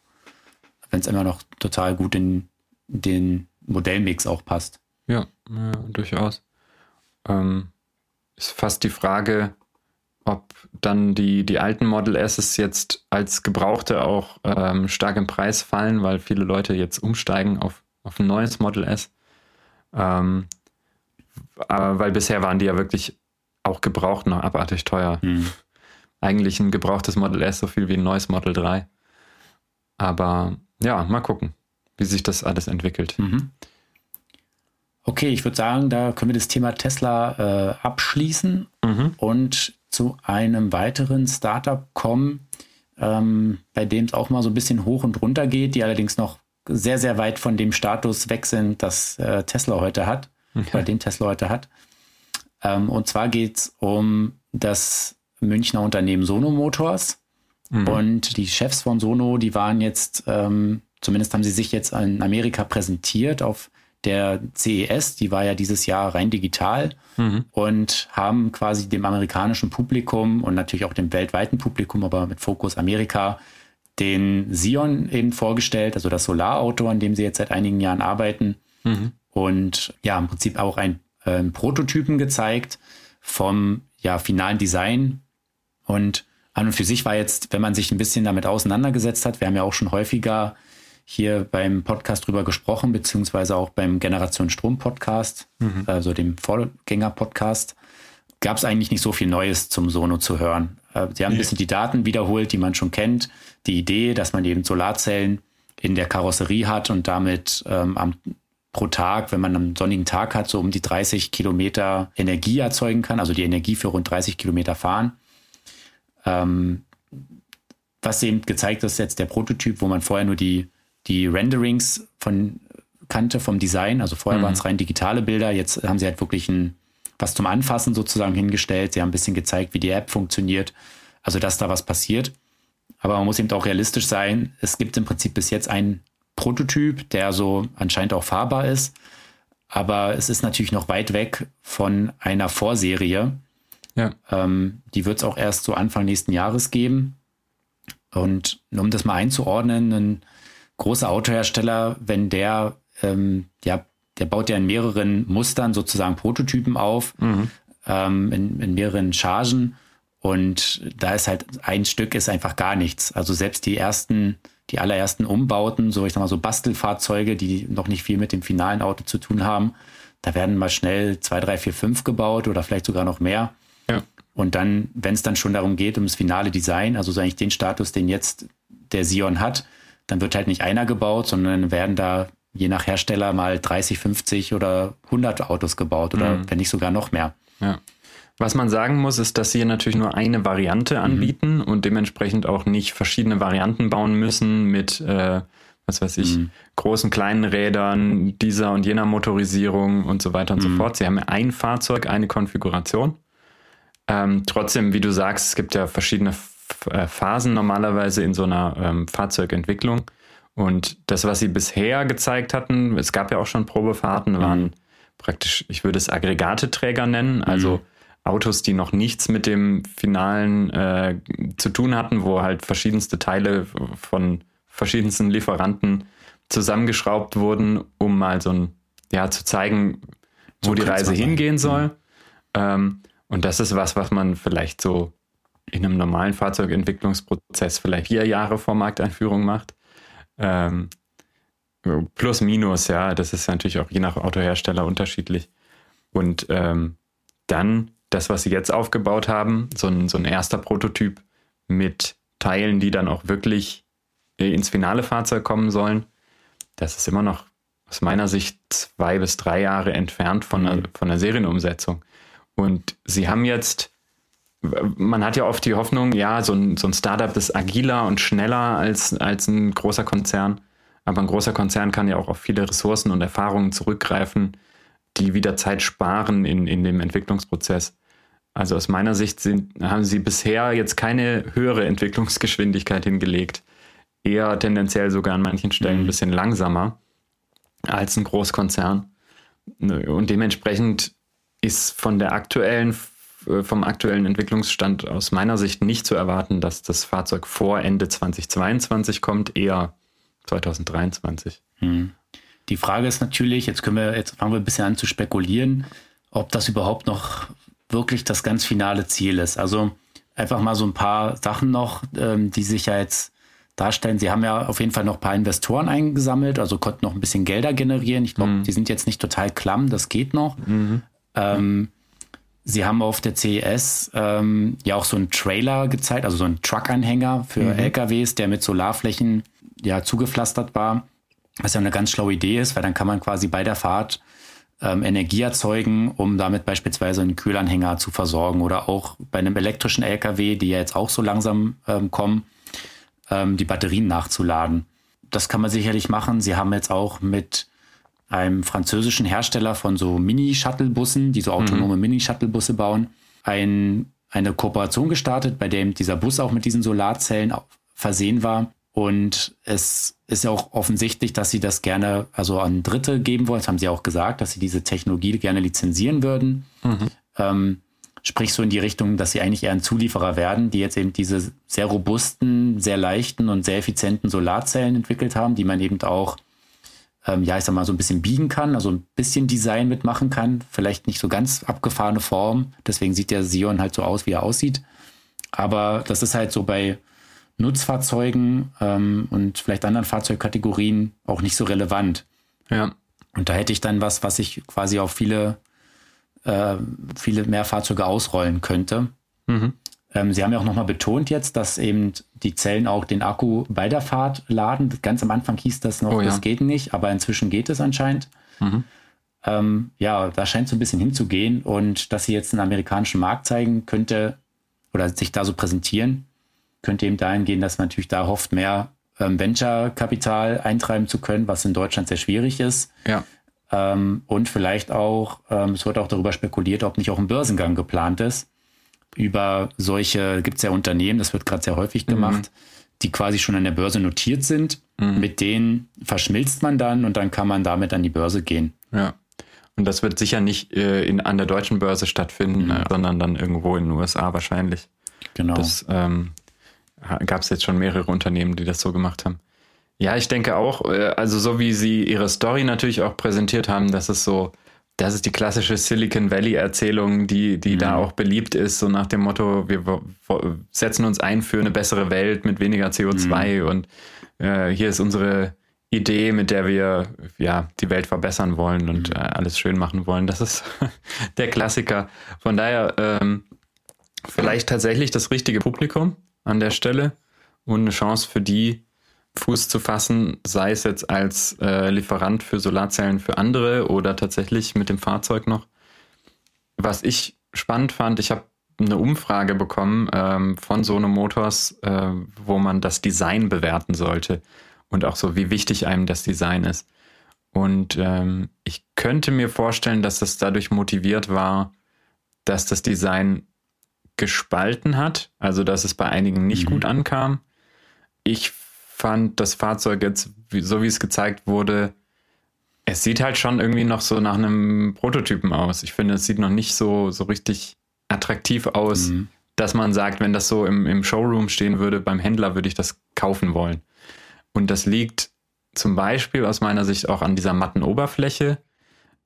wenn es immer noch total gut in den Modellmix auch passt. Ja, ja durchaus. Ähm, ist fast die Frage, ob dann die, die alten Model S jetzt als Gebrauchte auch ähm, stark im Preis fallen, weil viele Leute jetzt umsteigen auf, auf ein neues Model S. Ähm, aber weil bisher waren die ja wirklich auch gebraucht noch abartig teuer. Mhm. Eigentlich ein gebrauchtes Model S so viel wie ein neues Model 3. Aber ja, mal gucken, wie sich das alles entwickelt. Mhm. Okay, ich würde sagen, da können wir das Thema Tesla äh, abschließen mhm. und zu einem weiteren Startup kommen, ähm, bei dem es auch mal so ein bisschen hoch und runter geht, die allerdings noch sehr, sehr weit von dem Status weg sind, das äh, Tesla heute hat, okay. oder den Tesla heute hat. Ähm, und zwar geht es um das Münchner Unternehmen Sono Motors. Mhm. Und die Chefs von Sono, die waren jetzt, ähm, zumindest haben sie sich jetzt in Amerika präsentiert auf der CES, die war ja dieses Jahr rein digital mhm. und haben quasi dem amerikanischen Publikum und natürlich auch dem weltweiten Publikum, aber mit Fokus Amerika, den Sion eben vorgestellt, also das Solarauto, an dem sie jetzt seit einigen Jahren arbeiten. Mhm. Und ja, im Prinzip auch ein äh, Prototypen gezeigt vom ja, finalen Design. Und an und für sich war jetzt, wenn man sich ein bisschen damit auseinandergesetzt hat, wir haben ja auch schon häufiger hier beim Podcast drüber gesprochen, beziehungsweise auch beim Generation Strom Podcast, mhm. also dem Vorgänger-Podcast, gab es eigentlich nicht so viel Neues zum Sono zu hören. Äh, sie haben nee. ein bisschen die Daten wiederholt, die man schon kennt. Die Idee, dass man eben Solarzellen in der Karosserie hat und damit ähm, am, pro Tag, wenn man einen sonnigen Tag hat, so um die 30 Kilometer Energie erzeugen kann, also die Energie für rund 30 Kilometer fahren. Ähm, was eben gezeigt ist jetzt der Prototyp, wo man vorher nur die die Renderings von kannte vom Design. Also vorher mhm. waren es rein digitale Bilder, jetzt haben sie halt wirklich ein, was zum Anfassen sozusagen hingestellt. Sie haben ein bisschen gezeigt, wie die App funktioniert, also dass da was passiert. Aber man muss eben auch realistisch sein. Es gibt im Prinzip bis jetzt einen Prototyp, der so anscheinend auch fahrbar ist. Aber es ist natürlich noch weit weg von einer Vorserie. Ja. Ähm, die wird es auch erst so Anfang nächsten Jahres geben. Und um das mal einzuordnen, ein große Autohersteller, wenn der, ähm, ja, der baut ja in mehreren Mustern sozusagen Prototypen auf, mhm. ähm, in, in mehreren Chargen. Und da ist halt ein Stück ist einfach gar nichts. Also selbst die ersten, die allerersten Umbauten, so ich sag mal so Bastelfahrzeuge, die noch nicht viel mit dem finalen Auto zu tun haben, da werden mal schnell zwei, drei, vier, fünf gebaut oder vielleicht sogar noch mehr. Und dann, wenn es dann schon darum geht, um das finale Design, also so eigentlich den Status, den jetzt der Sion hat, dann wird halt nicht einer gebaut, sondern werden da je nach Hersteller mal 30, 50 oder 100 Autos gebaut oder mhm. wenn nicht sogar noch mehr. Ja. Was man sagen muss, ist, dass sie natürlich nur eine Variante mhm. anbieten mhm. und dementsprechend auch nicht verschiedene Varianten bauen müssen mit, äh, was weiß ich, mhm. großen, kleinen Rädern, dieser und jener Motorisierung und so weiter und so mhm. fort. Sie haben ein Fahrzeug, eine Konfiguration. Ähm, trotzdem, wie du sagst, es gibt ja verschiedene äh, Phasen normalerweise in so einer ähm, Fahrzeugentwicklung. Und das, was sie bisher gezeigt hatten, es gab ja auch schon Probefahrten, mhm. waren praktisch, ich würde es Aggregateträger nennen, also Autos, die noch nichts mit dem finalen äh, zu tun hatten, wo halt verschiedenste Teile von verschiedensten Lieferanten zusammengeschraubt wurden, um mal so ein, ja, zu zeigen, wo so die Reise hingehen soll. Mhm. Ähm, und das ist was, was man vielleicht so in einem normalen Fahrzeugentwicklungsprozess vielleicht vier Jahre vor Markteinführung macht. Ähm, plus, minus, ja, das ist natürlich auch je nach Autohersteller unterschiedlich. Und ähm, dann das, was sie jetzt aufgebaut haben, so ein, so ein erster Prototyp mit Teilen, die dann auch wirklich äh, ins finale Fahrzeug kommen sollen, das ist immer noch aus meiner Sicht zwei bis drei Jahre entfernt von, einer, mhm. von der Serienumsetzung. Und sie haben jetzt, man hat ja oft die Hoffnung, ja, so ein, so ein Startup ist agiler und schneller als, als ein großer Konzern. Aber ein großer Konzern kann ja auch auf viele Ressourcen und Erfahrungen zurückgreifen, die wieder Zeit sparen in, in dem Entwicklungsprozess. Also aus meiner Sicht sind, haben sie bisher jetzt keine höhere Entwicklungsgeschwindigkeit hingelegt. Eher tendenziell sogar an manchen Stellen mhm. ein bisschen langsamer als ein Großkonzern. Und dementsprechend ist von der aktuellen, vom aktuellen Entwicklungsstand aus meiner Sicht nicht zu erwarten, dass das Fahrzeug vor Ende 2022 kommt, eher 2023. Mhm. Die Frage ist natürlich, jetzt können wir, jetzt fangen wir ein bisschen an zu spekulieren, ob das überhaupt noch wirklich das ganz finale Ziel ist. Also einfach mal so ein paar Sachen noch, ähm, die sich ja jetzt darstellen. Sie haben ja auf jeden Fall noch ein paar Investoren eingesammelt, also konnten noch ein bisschen Gelder generieren. Ich glaube, mhm. die sind jetzt nicht total klamm, das geht noch. Mhm. Ähm, Sie haben auf der CES ähm, ja auch so einen Trailer gezeigt, also so einen Truck-Anhänger für mhm. LKWs, der mit Solarflächen ja zugepflastert war. Was ja eine ganz schlaue Idee ist, weil dann kann man quasi bei der Fahrt ähm, Energie erzeugen, um damit beispielsweise einen Kühlanhänger zu versorgen oder auch bei einem elektrischen LKW, die ja jetzt auch so langsam ähm, kommen, ähm, die Batterien nachzuladen. Das kann man sicherlich machen. Sie haben jetzt auch mit einem französischen Hersteller von so Mini-Shuttle-Bussen, die so autonome mhm. Mini-Shuttle-Busse bauen, ein, eine Kooperation gestartet, bei dem dieser Bus auch mit diesen Solarzellen versehen war und es ist ja auch offensichtlich, dass sie das gerne also an Dritte geben wollen. Das haben sie auch gesagt, dass sie diese Technologie gerne lizenzieren würden. Mhm. Ähm, sprich so in die Richtung, dass sie eigentlich eher ein Zulieferer werden, die jetzt eben diese sehr robusten, sehr leichten und sehr effizienten Solarzellen entwickelt haben, die man eben auch, ähm, ja, ich sag mal, so ein bisschen biegen kann, also ein bisschen Design mitmachen kann. Vielleicht nicht so ganz abgefahrene Form. Deswegen sieht der Sion halt so aus, wie er aussieht. Aber das ist halt so bei Nutzfahrzeugen ähm, und vielleicht anderen Fahrzeugkategorien auch nicht so relevant. Ja. Und da hätte ich dann was, was ich quasi auf viele, äh, viele mehr Fahrzeuge ausrollen könnte. Mhm. Ähm, Sie haben ja auch nochmal betont jetzt, dass eben die Zellen auch den Akku bei der Fahrt laden. Ganz am Anfang hieß das noch, oh, ja. das geht nicht, aber inzwischen geht es anscheinend. Mhm. Ähm, ja, da scheint so ein bisschen hinzugehen und dass sie jetzt einen amerikanischen Markt zeigen könnte oder sich da so präsentieren, könnte eben dahin gehen, dass man natürlich da hofft, mehr ähm, Venture-Kapital eintreiben zu können, was in Deutschland sehr schwierig ist. Ja. Ähm, und vielleicht auch, ähm, es wird auch darüber spekuliert, ob nicht auch ein Börsengang geplant ist. Über solche, gibt es ja Unternehmen, das wird gerade sehr häufig mhm. gemacht, mhm. die quasi schon an der Börse notiert sind. Mhm. Mit denen verschmilzt man dann und dann kann man damit an die Börse gehen. Ja. Und das wird sicher nicht äh, in, an der deutschen Börse stattfinden, mhm. sondern dann irgendwo in den USA wahrscheinlich. Genau. Das, ähm, gab es jetzt schon mehrere Unternehmen, die das so gemacht haben. Ja, ich denke auch, äh, also so wie sie ihre Story natürlich auch präsentiert haben, das ist so, das ist die klassische Silicon Valley Erzählung, die, die mhm. da auch beliebt ist, so nach dem Motto, wir setzen uns ein für eine bessere Welt mit weniger CO2 mhm. und äh, hier ist unsere Idee, mit der wir ja die Welt verbessern wollen und mhm. äh, alles schön machen wollen. Das ist der Klassiker. Von daher ähm, vielleicht tatsächlich das richtige Publikum an der Stelle und eine Chance für die, Fuß zu fassen, sei es jetzt als äh, Lieferant für Solarzellen für andere oder tatsächlich mit dem Fahrzeug noch. Was ich spannend fand, ich habe eine Umfrage bekommen ähm, von Sono Motors, äh, wo man das Design bewerten sollte und auch so, wie wichtig einem das Design ist. Und ähm, ich könnte mir vorstellen, dass das dadurch motiviert war, dass das Design gespalten hat, also dass es bei einigen nicht mhm. gut ankam. Ich fand das Fahrzeug jetzt, so wie es gezeigt wurde, es sieht halt schon irgendwie noch so nach einem Prototypen aus. Ich finde, es sieht noch nicht so, so richtig attraktiv aus, mhm. dass man sagt, wenn das so im, im Showroom stehen würde, beim Händler würde ich das kaufen wollen. Und das liegt zum Beispiel aus meiner Sicht auch an dieser matten Oberfläche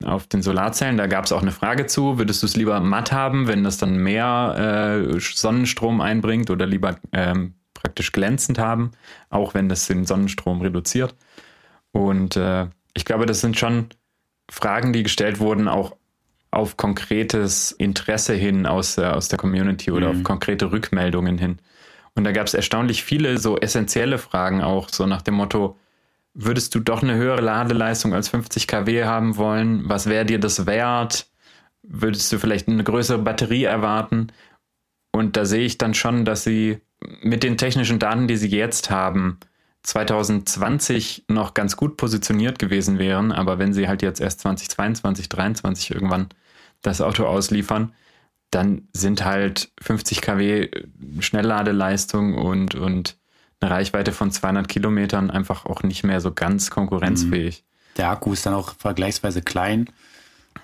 auf den Solarzellen. Da gab es auch eine Frage zu, würdest du es lieber matt haben, wenn das dann mehr äh, Sonnenstrom einbringt oder lieber ähm, praktisch glänzend haben, auch wenn das den Sonnenstrom reduziert. Und äh, ich glaube, das sind schon Fragen, die gestellt wurden, auch auf konkretes Interesse hin aus, äh, aus der Community oder mhm. auf konkrete Rückmeldungen hin. Und da gab es erstaunlich viele so essentielle Fragen auch, so nach dem Motto, würdest du doch eine höhere Ladeleistung als 50 kW haben wollen? Was wäre dir das wert? Würdest du vielleicht eine größere Batterie erwarten? Und da sehe ich dann schon, dass sie mit den technischen Daten, die sie jetzt haben, 2020 noch ganz gut positioniert gewesen wären, aber wenn sie halt jetzt erst 2022, 2023 irgendwann das Auto ausliefern, dann sind halt 50 kW Schnellladeleistung und, und eine Reichweite von 200 Kilometern einfach auch nicht mehr so ganz konkurrenzfähig. Mhm. Der Akku ist dann auch vergleichsweise klein,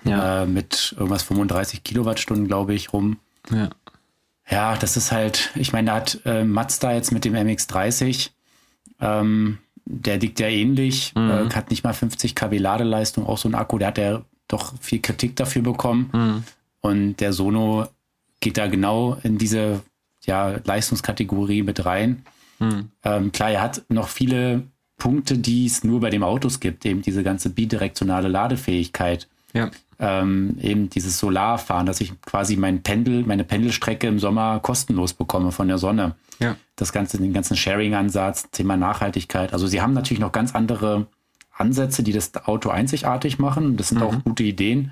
ja. äh, mit irgendwas 35 Kilowattstunden, glaube ich, rum. Ja. Ja, das ist halt, ich meine, da hat äh, Mazda jetzt mit dem MX30 ähm, der liegt ja ähnlich, mhm. äh, hat nicht mal 50 kW Ladeleistung, auch so ein Akku, der hat ja doch viel Kritik dafür bekommen. Mhm. Und der Sono geht da genau in diese ja, Leistungskategorie mit rein. Mhm. Ähm, klar, er hat noch viele Punkte, die es nur bei dem Autos gibt, eben diese ganze bidirektionale Ladefähigkeit. Ja. Ähm, eben dieses Solarfahren, dass ich quasi mein Pendel, meine Pendelstrecke im Sommer kostenlos bekomme von der Sonne. Ja. Das Ganze, den ganzen Sharing-Ansatz, Thema Nachhaltigkeit. Also sie haben natürlich noch ganz andere Ansätze, die das Auto einzigartig machen. Das sind mhm. auch gute Ideen.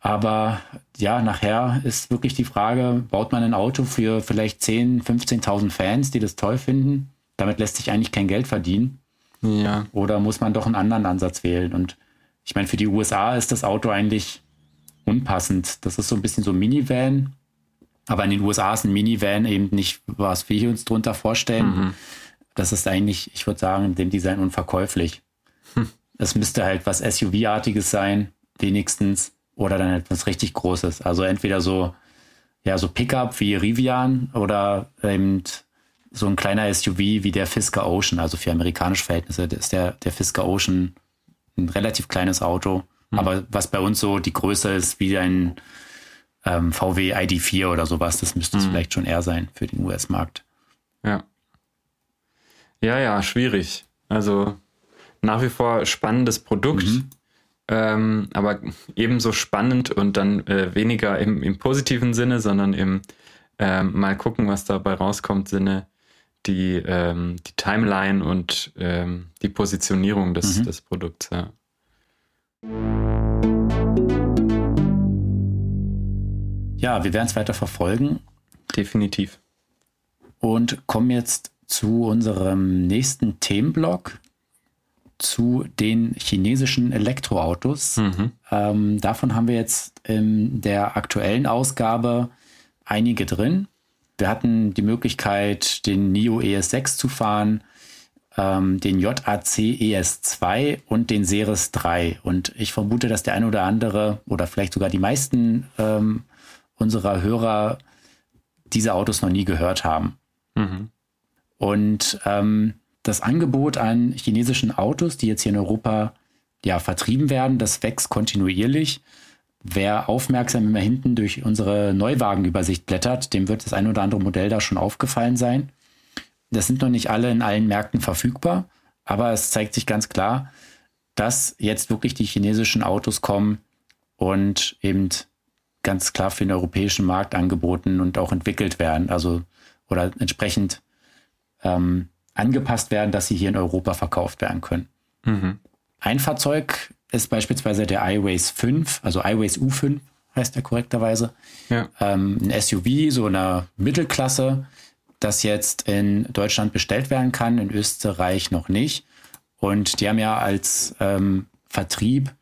Aber ja, nachher ist wirklich die Frage, baut man ein Auto für vielleicht 10, 15.000 Fans, die das toll finden? Damit lässt sich eigentlich kein Geld verdienen. Ja. Oder muss man doch einen anderen Ansatz wählen? Und ich meine, für die USA ist das Auto eigentlich unpassend. Das ist so ein bisschen so ein Minivan. Aber in den USA ist ein Minivan eben nicht, was wir uns drunter vorstellen. Mhm. Das ist eigentlich, ich würde sagen, in dem Design unverkäuflich. Hm. Es müsste halt was SUV-artiges sein, wenigstens. Oder dann etwas richtig Großes. Also entweder so, ja, so Pickup wie Rivian oder eben so ein kleiner SUV wie der Fisker Ocean. Also für amerikanische Verhältnisse ist der, der Fisker Ocean ein relativ kleines Auto. Mhm. Aber was bei uns so die Größe ist wie ein ähm, VW ID4 oder sowas, das müsste es mhm. vielleicht schon eher sein für den US-Markt. Ja. Ja, ja, schwierig. Also nach wie vor spannendes Produkt, mhm. ähm, aber ebenso spannend und dann äh, weniger im, im, positiven Sinne, sondern im ähm, mal gucken, was dabei rauskommt, Sinne die, ähm, die Timeline und ähm, die Positionierung des, mhm. des Produkts. Ja. Ja, wir werden es weiter verfolgen. Definitiv. Und kommen jetzt zu unserem nächsten Themenblock, zu den chinesischen Elektroautos. Mhm. Ähm, davon haben wir jetzt in der aktuellen Ausgabe einige drin. Wir hatten die Möglichkeit, den NIO ES6 zu fahren, ähm, den JAC ES2 und den Ceres 3. Und ich vermute, dass der ein oder andere oder vielleicht sogar die meisten ähm, unserer Hörer diese Autos noch nie gehört haben. Mhm. Und ähm, das Angebot an chinesischen Autos, die jetzt hier in Europa ja vertrieben werden, das wächst kontinuierlich. Wer aufmerksam immer hinten durch unsere Neuwagenübersicht blättert, dem wird das ein oder andere Modell da schon aufgefallen sein. Das sind noch nicht alle in allen Märkten verfügbar, aber es zeigt sich ganz klar, dass jetzt wirklich die chinesischen Autos kommen und eben ganz klar für den europäischen Markt angeboten und auch entwickelt werden, also oder entsprechend ähm, angepasst werden, dass sie hier in Europa verkauft werden können. Mhm. Ein Fahrzeug ist beispielsweise der iWays 5, also iWays U5 heißt er korrekterweise. Ja. Ähm, ein SUV, so eine Mittelklasse, das jetzt in Deutschland bestellt werden kann, in Österreich noch nicht. Und die haben ja als ähm, Vertrieb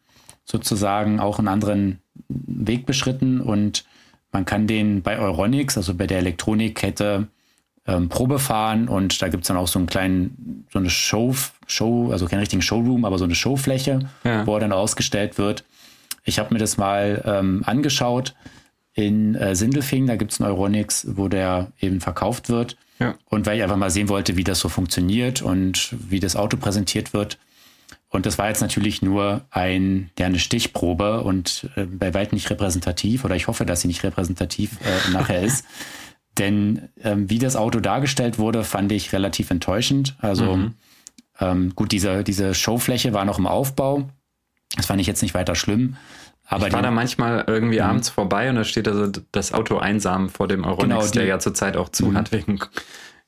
sozusagen auch einen anderen Weg beschritten und man kann den bei Euronics, also bei der Elektronikkette, ähm, Probe fahren und da gibt es dann auch so einen kleinen, so eine Show, Show, also keinen richtigen Showroom, aber so eine Showfläche, ja. wo er dann ausgestellt wird. Ich habe mir das mal ähm, angeschaut in äh, Sindelfingen, da gibt es einen Euronics, wo der eben verkauft wird. Ja. Und weil ich einfach mal sehen wollte, wie das so funktioniert und wie das Auto präsentiert wird. Und das war jetzt natürlich nur ein, ja, eine Stichprobe und äh, bei weitem nicht repräsentativ oder ich hoffe, dass sie nicht repräsentativ äh, nachher ist. Denn ähm, wie das Auto dargestellt wurde, fand ich relativ enttäuschend. Also mhm. Ähm, gut, diese, diese Showfläche war noch im Aufbau. Das fand ich jetzt nicht weiter schlimm. Aber ich war da manchmal irgendwie mhm. abends vorbei und da steht also das Auto einsam vor dem Euronics, genau, die, der ja zurzeit auch zu mhm. hat wegen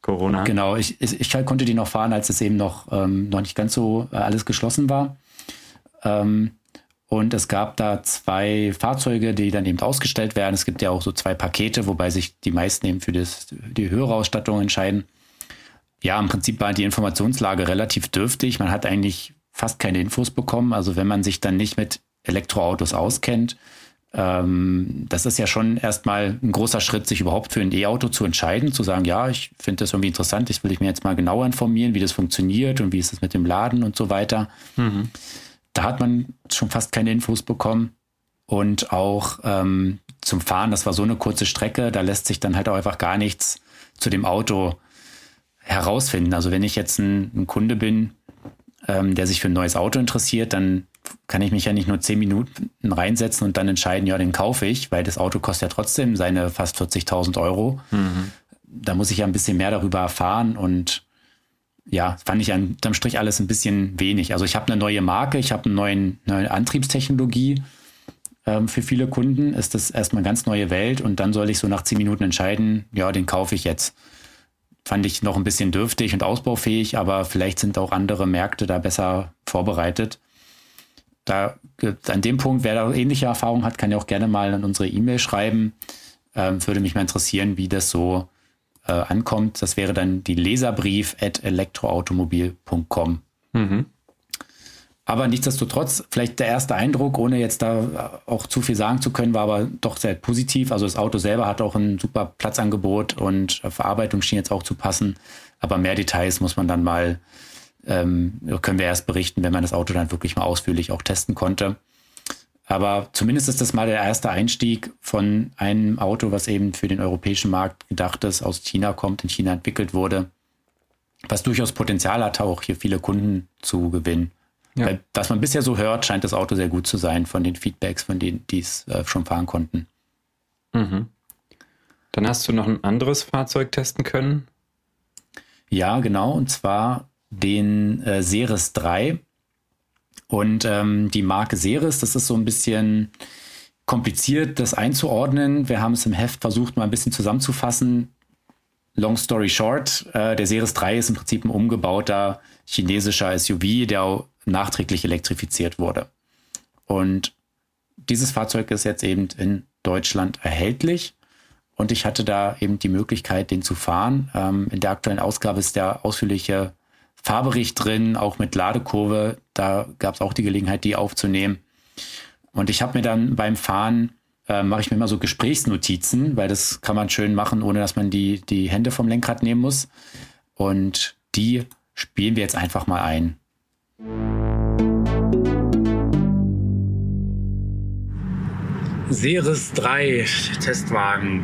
Corona. Genau, ich, ich, ich, konnte die noch fahren, als es eben noch, ähm, noch nicht ganz so äh, alles geschlossen war. Ähm, und es gab da zwei Fahrzeuge, die dann eben ausgestellt werden. Es gibt ja auch so zwei Pakete, wobei sich die meisten eben für das, die höhere Ausstattung entscheiden. Ja, im Prinzip war die Informationslage relativ dürftig. Man hat eigentlich fast keine Infos bekommen. Also wenn man sich dann nicht mit Elektroautos auskennt, ähm, das ist ja schon erstmal ein großer Schritt, sich überhaupt für ein E-Auto zu entscheiden, zu sagen, ja, ich finde das irgendwie interessant, ich will mich jetzt mal genauer informieren, wie das funktioniert und wie ist es mit dem Laden und so weiter. Mhm. Da hat man schon fast keine Infos bekommen. Und auch ähm, zum Fahren, das war so eine kurze Strecke, da lässt sich dann halt auch einfach gar nichts zu dem Auto herausfinden. Also wenn ich jetzt ein, ein Kunde bin, ähm, der sich für ein neues Auto interessiert, dann kann ich mich ja nicht nur zehn Minuten reinsetzen und dann entscheiden, ja, den kaufe ich, weil das Auto kostet ja trotzdem seine fast 40.000 Euro. Mhm. Da muss ich ja ein bisschen mehr darüber erfahren und ja, fand ich unterm Strich alles ein bisschen wenig. Also ich habe eine neue Marke, ich habe eine neue, neue Antriebstechnologie. Ähm, für viele Kunden ist das erstmal eine ganz neue Welt und dann soll ich so nach zehn Minuten entscheiden, ja, den kaufe ich jetzt. Fand ich noch ein bisschen dürftig und ausbaufähig, aber vielleicht sind auch andere Märkte da besser vorbereitet da an dem Punkt, wer da ähnliche Erfahrungen hat, kann ja auch gerne mal an unsere E-Mail schreiben. Ähm, würde mich mal interessieren, wie das so äh, ankommt. Das wäre dann die Leserbrief at elektroautomobil.com. Mhm. Aber nichtsdestotrotz, vielleicht der erste Eindruck, ohne jetzt da auch zu viel sagen zu können, war aber doch sehr positiv. Also das Auto selber hat auch ein super Platzangebot und Verarbeitung schien jetzt auch zu passen. Aber mehr Details muss man dann mal ähm, können wir erst berichten, wenn man das Auto dann wirklich mal ausführlich auch testen konnte. Aber zumindest ist das mal der erste Einstieg von einem Auto, was eben für den europäischen Markt gedacht ist, aus China kommt, in China entwickelt wurde, was durchaus Potenzial hat, auch hier viele Kunden zu gewinnen. Ja. Was man bisher so hört, scheint das Auto sehr gut zu sein von den Feedbacks, von denen die es äh, schon fahren konnten. Mhm. Dann hast du noch ein anderes Fahrzeug testen können? Ja, genau. Und zwar den äh, Ceres 3. Und ähm, die Marke Ceres, das ist so ein bisschen kompliziert, das einzuordnen. Wir haben es im Heft versucht, mal ein bisschen zusammenzufassen. Long story short, äh, der Ceres 3 ist im Prinzip ein umgebauter chinesischer SUV, der nachträglich elektrifiziert wurde. Und dieses Fahrzeug ist jetzt eben in Deutschland erhältlich. Und ich hatte da eben die Möglichkeit, den zu fahren. Ähm, in der aktuellen Ausgabe ist der ausführliche Fahrbericht drin, auch mit Ladekurve. Da gab es auch die Gelegenheit, die aufzunehmen. Und ich habe mir dann beim Fahren, äh, mache ich mir immer so Gesprächsnotizen, weil das kann man schön machen, ohne dass man die, die Hände vom Lenkrad nehmen muss. Und die spielen wir jetzt einfach mal ein. Series 3 Testwagen.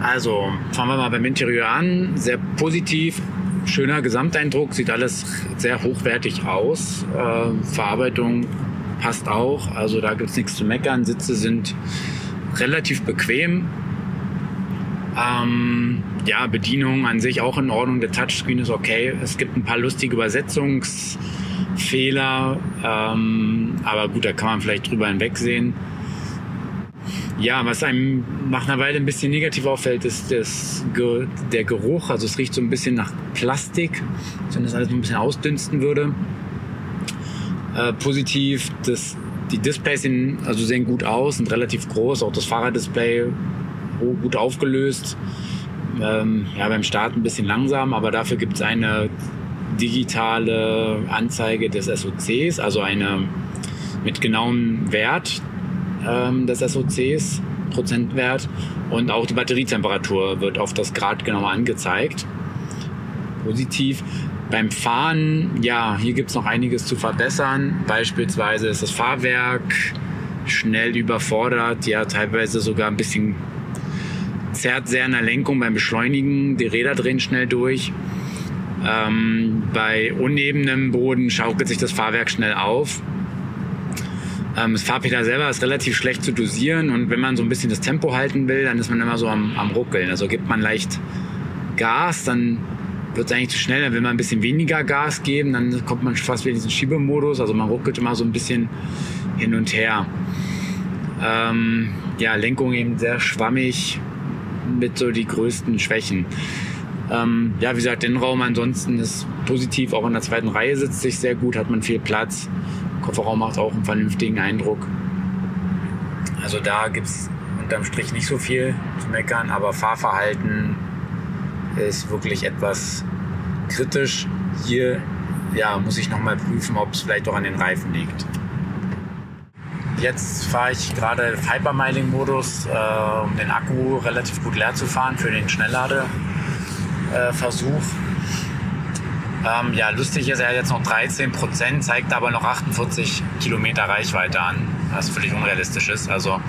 Also fangen wir mal beim Interieur an. Sehr positiv schöner Gesamteindruck, sieht alles sehr hochwertig aus. Äh, Verarbeitung passt auch, also da gibt es nichts zu meckern. Sitze sind relativ bequem. Ähm, ja, Bedienung an sich auch in Ordnung. Der Touchscreen ist okay. Es gibt ein paar lustige Übersetzungsfehler, ähm, aber gut, da kann man vielleicht drüber hinwegsehen. Ja, was einem nach einer Weile ein bisschen negativ auffällt, ist das, der Geruch. Also es riecht so ein bisschen nach Plastik, wenn das alles ein bisschen ausdünsten würde. Äh, positiv, das, die Displays sehen, also sehen gut aus, sind relativ groß. Auch das Fahrraddisplay gut aufgelöst. Ähm, ja, beim Start ein bisschen langsam, aber dafür gibt es eine digitale Anzeige des SOCs, also eine mit genauem Wert ähm, des SOCs, Prozentwert. Und auch die Batterietemperatur wird auf das Grad genau angezeigt. Positiv. Beim Fahren, ja, hier gibt es noch einiges zu verbessern. Beispielsweise ist das Fahrwerk schnell überfordert, ja, teilweise sogar ein bisschen zerrt sehr an der Lenkung beim Beschleunigen. Die Räder drehen schnell durch. Ähm, bei unebenem Boden schaukelt sich das Fahrwerk schnell auf. Ähm, das Fahrpedal selber ist relativ schlecht zu dosieren und wenn man so ein bisschen das Tempo halten will, dann ist man immer so am, am Ruckeln. Also gibt man leicht Gas, dann wird es eigentlich zu schnell, dann will man ein bisschen weniger Gas geben, dann kommt man fast wieder in diesen Schiebemodus. Also man ruckelt immer so ein bisschen hin und her. Ähm, ja, Lenkung eben sehr schwammig mit so die größten Schwächen. Ähm, ja, wie gesagt, Innenraum ansonsten ist positiv. Auch in der zweiten Reihe sitzt sich sehr gut, hat man viel Platz. Kofferraum macht auch einen vernünftigen Eindruck. Also da gibt es unterm Strich nicht so viel zu meckern, aber Fahrverhalten ist wirklich etwas kritisch. Hier ja, muss ich nochmal prüfen, ob es vielleicht auch an den Reifen liegt. Jetzt fahre ich gerade Hypermiling-Modus, äh, um den Akku relativ gut leer zu fahren für den Schnellladeversuch. Ähm, ja, lustig ist, er hat jetzt noch 13 Prozent, zeigt aber noch 48 Kilometer Reichweite an, was völlig unrealistisch ist. Also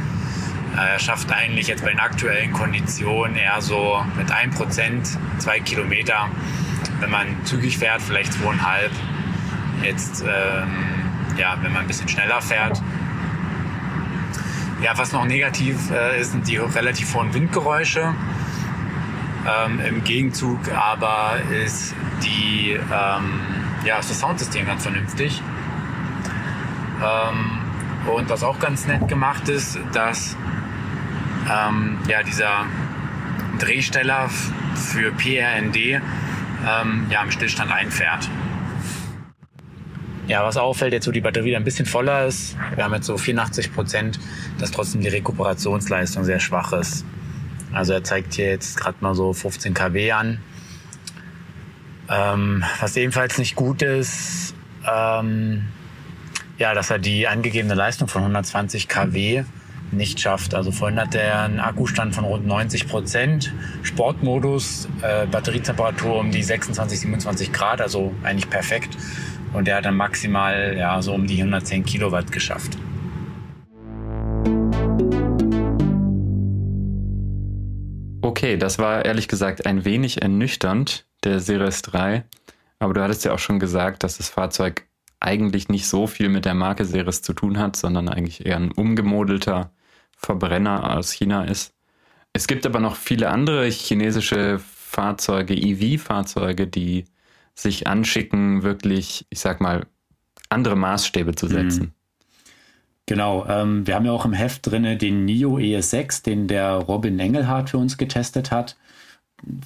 äh, er schafft eigentlich jetzt bei den aktuellen Konditionen eher so mit 1 Prozent, 2 Kilometer. Wenn man zügig fährt, vielleicht 2,5. Jetzt, ähm, ja, wenn man ein bisschen schneller fährt, ja, was noch negativ äh, ist, sind die relativ hohen Windgeräusche. Ähm, Im Gegenzug aber ist die, ähm, ja, ist das Soundsystem ganz vernünftig. Ähm, und was auch ganz nett gemacht ist, dass ähm, ja, dieser Drehsteller für PRND ähm, ja, im Stillstand einfährt. Ja, was auffällt, jetzt wo die Batterie ein bisschen voller ist, wir haben jetzt so 84 Prozent, dass trotzdem die Rekuperationsleistung sehr schwach ist. Also er zeigt hier jetzt gerade mal so 15 kW an. Ähm, was ebenfalls nicht gut ist, ähm, ja, dass er die angegebene Leistung von 120 kW nicht schafft. Also vorhin hat er einen Akkustand von rund 90 Prozent, Sportmodus, äh, Batterietemperatur um die 26, 27 Grad, also eigentlich perfekt. Und der hat dann maximal ja, so um die 110 Kilowatt geschafft. Okay, das war ehrlich gesagt ein wenig ernüchternd, der Series 3. Aber du hattest ja auch schon gesagt, dass das Fahrzeug eigentlich nicht so viel mit der Marke Series zu tun hat, sondern eigentlich eher ein umgemodelter Verbrenner aus China ist. Es gibt aber noch viele andere chinesische Fahrzeuge, EV-Fahrzeuge, die sich anschicken, wirklich, ich sag mal, andere Maßstäbe zu setzen. Mhm. Genau, ähm, wir haben ja auch im Heft drin den NIO ES6, den der Robin Engelhardt für uns getestet hat.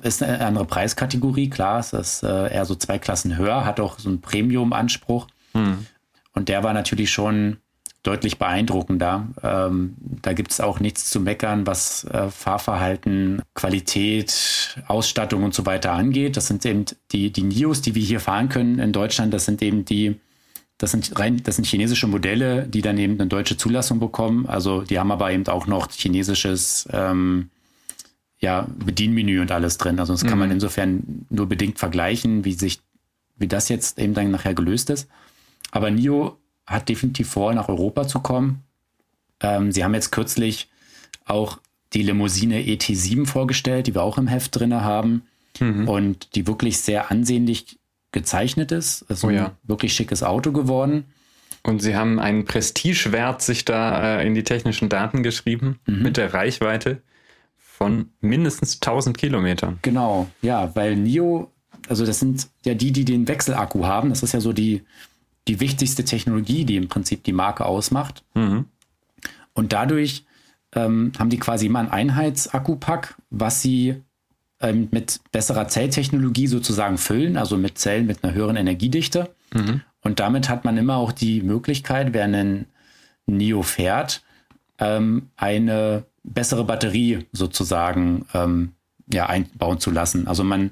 Ist eine andere Preiskategorie, klar, es ist äh, eher so zwei Klassen höher, hat auch so einen Premium-Anspruch. Mhm. Und der war natürlich schon deutlich beeindruckender. Ähm, da gibt es auch nichts zu meckern, was äh, Fahrverhalten, Qualität, Ausstattung und so weiter angeht. Das sind eben die, die NIOs, die wir hier fahren können in Deutschland. Das sind eben die, das sind rein, das sind chinesische Modelle, die dann eben eine deutsche Zulassung bekommen. Also die haben aber eben auch noch chinesisches ähm, ja, Bedienmenü und alles drin. Also das kann mhm. man insofern nur bedingt vergleichen, wie sich, wie das jetzt eben dann nachher gelöst ist. Aber NIO hat definitiv vor, nach Europa zu kommen. Ähm, sie haben jetzt kürzlich auch die Limousine ET7 vorgestellt, die wir auch im Heft drin haben mhm. und die wirklich sehr ansehnlich gezeichnet ist. Es ist oh, ein ja. wirklich schickes Auto geworden. Und sie haben einen Prestigewert sich da äh, in die technischen Daten geschrieben mhm. mit der Reichweite von mindestens 1000 Kilometern. Genau, ja, weil NIO, also das sind ja die, die den Wechselakku haben. Das ist ja so die, die wichtigste Technologie, die im Prinzip die Marke ausmacht. Mhm. Und dadurch ähm, haben die quasi immer ein Einheitsakkupack, was sie ähm, mit besserer Zelltechnologie sozusagen füllen, also mit Zellen mit einer höheren Energiedichte. Mhm. Und damit hat man immer auch die Möglichkeit, wer einen NIO fährt, ähm, eine bessere Batterie sozusagen ähm, ja, einbauen zu lassen. Also man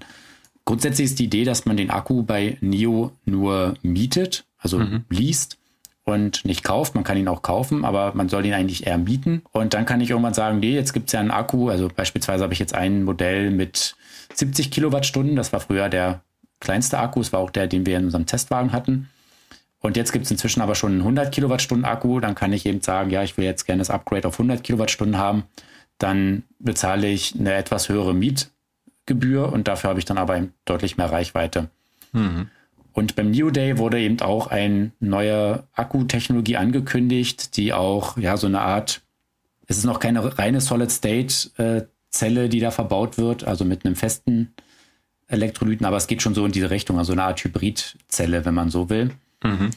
grundsätzlich ist die Idee, dass man den Akku bei NIO nur mietet, also mhm. liest und nicht kauft. Man kann ihn auch kaufen, aber man soll ihn eigentlich eher mieten. Und dann kann ich irgendwann sagen, nee, jetzt gibt es ja einen Akku. Also beispielsweise habe ich jetzt ein Modell mit 70 Kilowattstunden. Das war früher der kleinste Akku. Es war auch der, den wir in unserem Testwagen hatten. Und jetzt gibt es inzwischen aber schon einen 100 Kilowattstunden Akku. Dann kann ich eben sagen, ja, ich will jetzt gerne das Upgrade auf 100 Kilowattstunden haben. Dann bezahle ich eine etwas höhere Mietgebühr und dafür habe ich dann aber deutlich mehr Reichweite. Mhm. Und beim New Day wurde eben auch eine neue Akkutechnologie angekündigt, die auch ja so eine Art, es ist noch keine reine Solid-State-Zelle, die da verbaut wird, also mit einem festen Elektrolyten, aber es geht schon so in diese Richtung, also eine Art Hybridzelle, wenn man so will. Mhm.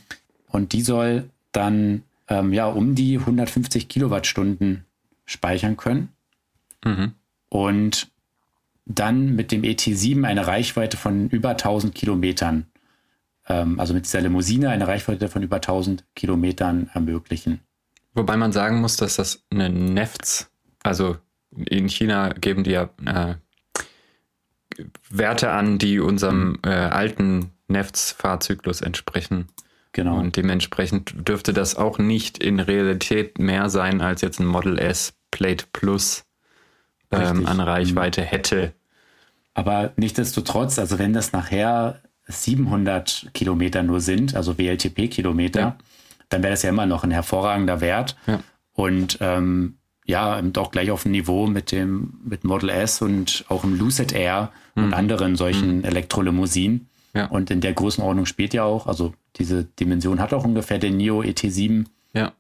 Und die soll dann ähm, ja um die 150 Kilowattstunden speichern können. Mhm. Und dann mit dem ET7 eine Reichweite von über 1000 Kilometern also mit dieser Limousine eine Reichweite von über 1000 Kilometern ermöglichen. Wobei man sagen muss, dass das eine NEFTS, also in China geben die ja äh, Werte an, die unserem äh, alten NEFTS-Fahrzyklus entsprechen. Genau. Und dementsprechend dürfte das auch nicht in Realität mehr sein, als jetzt ein Model S Plate Plus ähm, an Reichweite hätte. Aber nichtsdestotrotz, also wenn das nachher 700 Kilometer nur sind, also WLTP-Kilometer, ja. dann wäre das ja immer noch ein hervorragender Wert. Ja. Und ähm, ja, auch gleich auf dem Niveau mit dem mit Model S und auch im Lucid Air mhm. und anderen solchen mhm. Elektrolimousinen. Ja. Und in der Größenordnung spielt ja auch, also diese Dimension hat auch ungefähr der NIO ET7. Ja.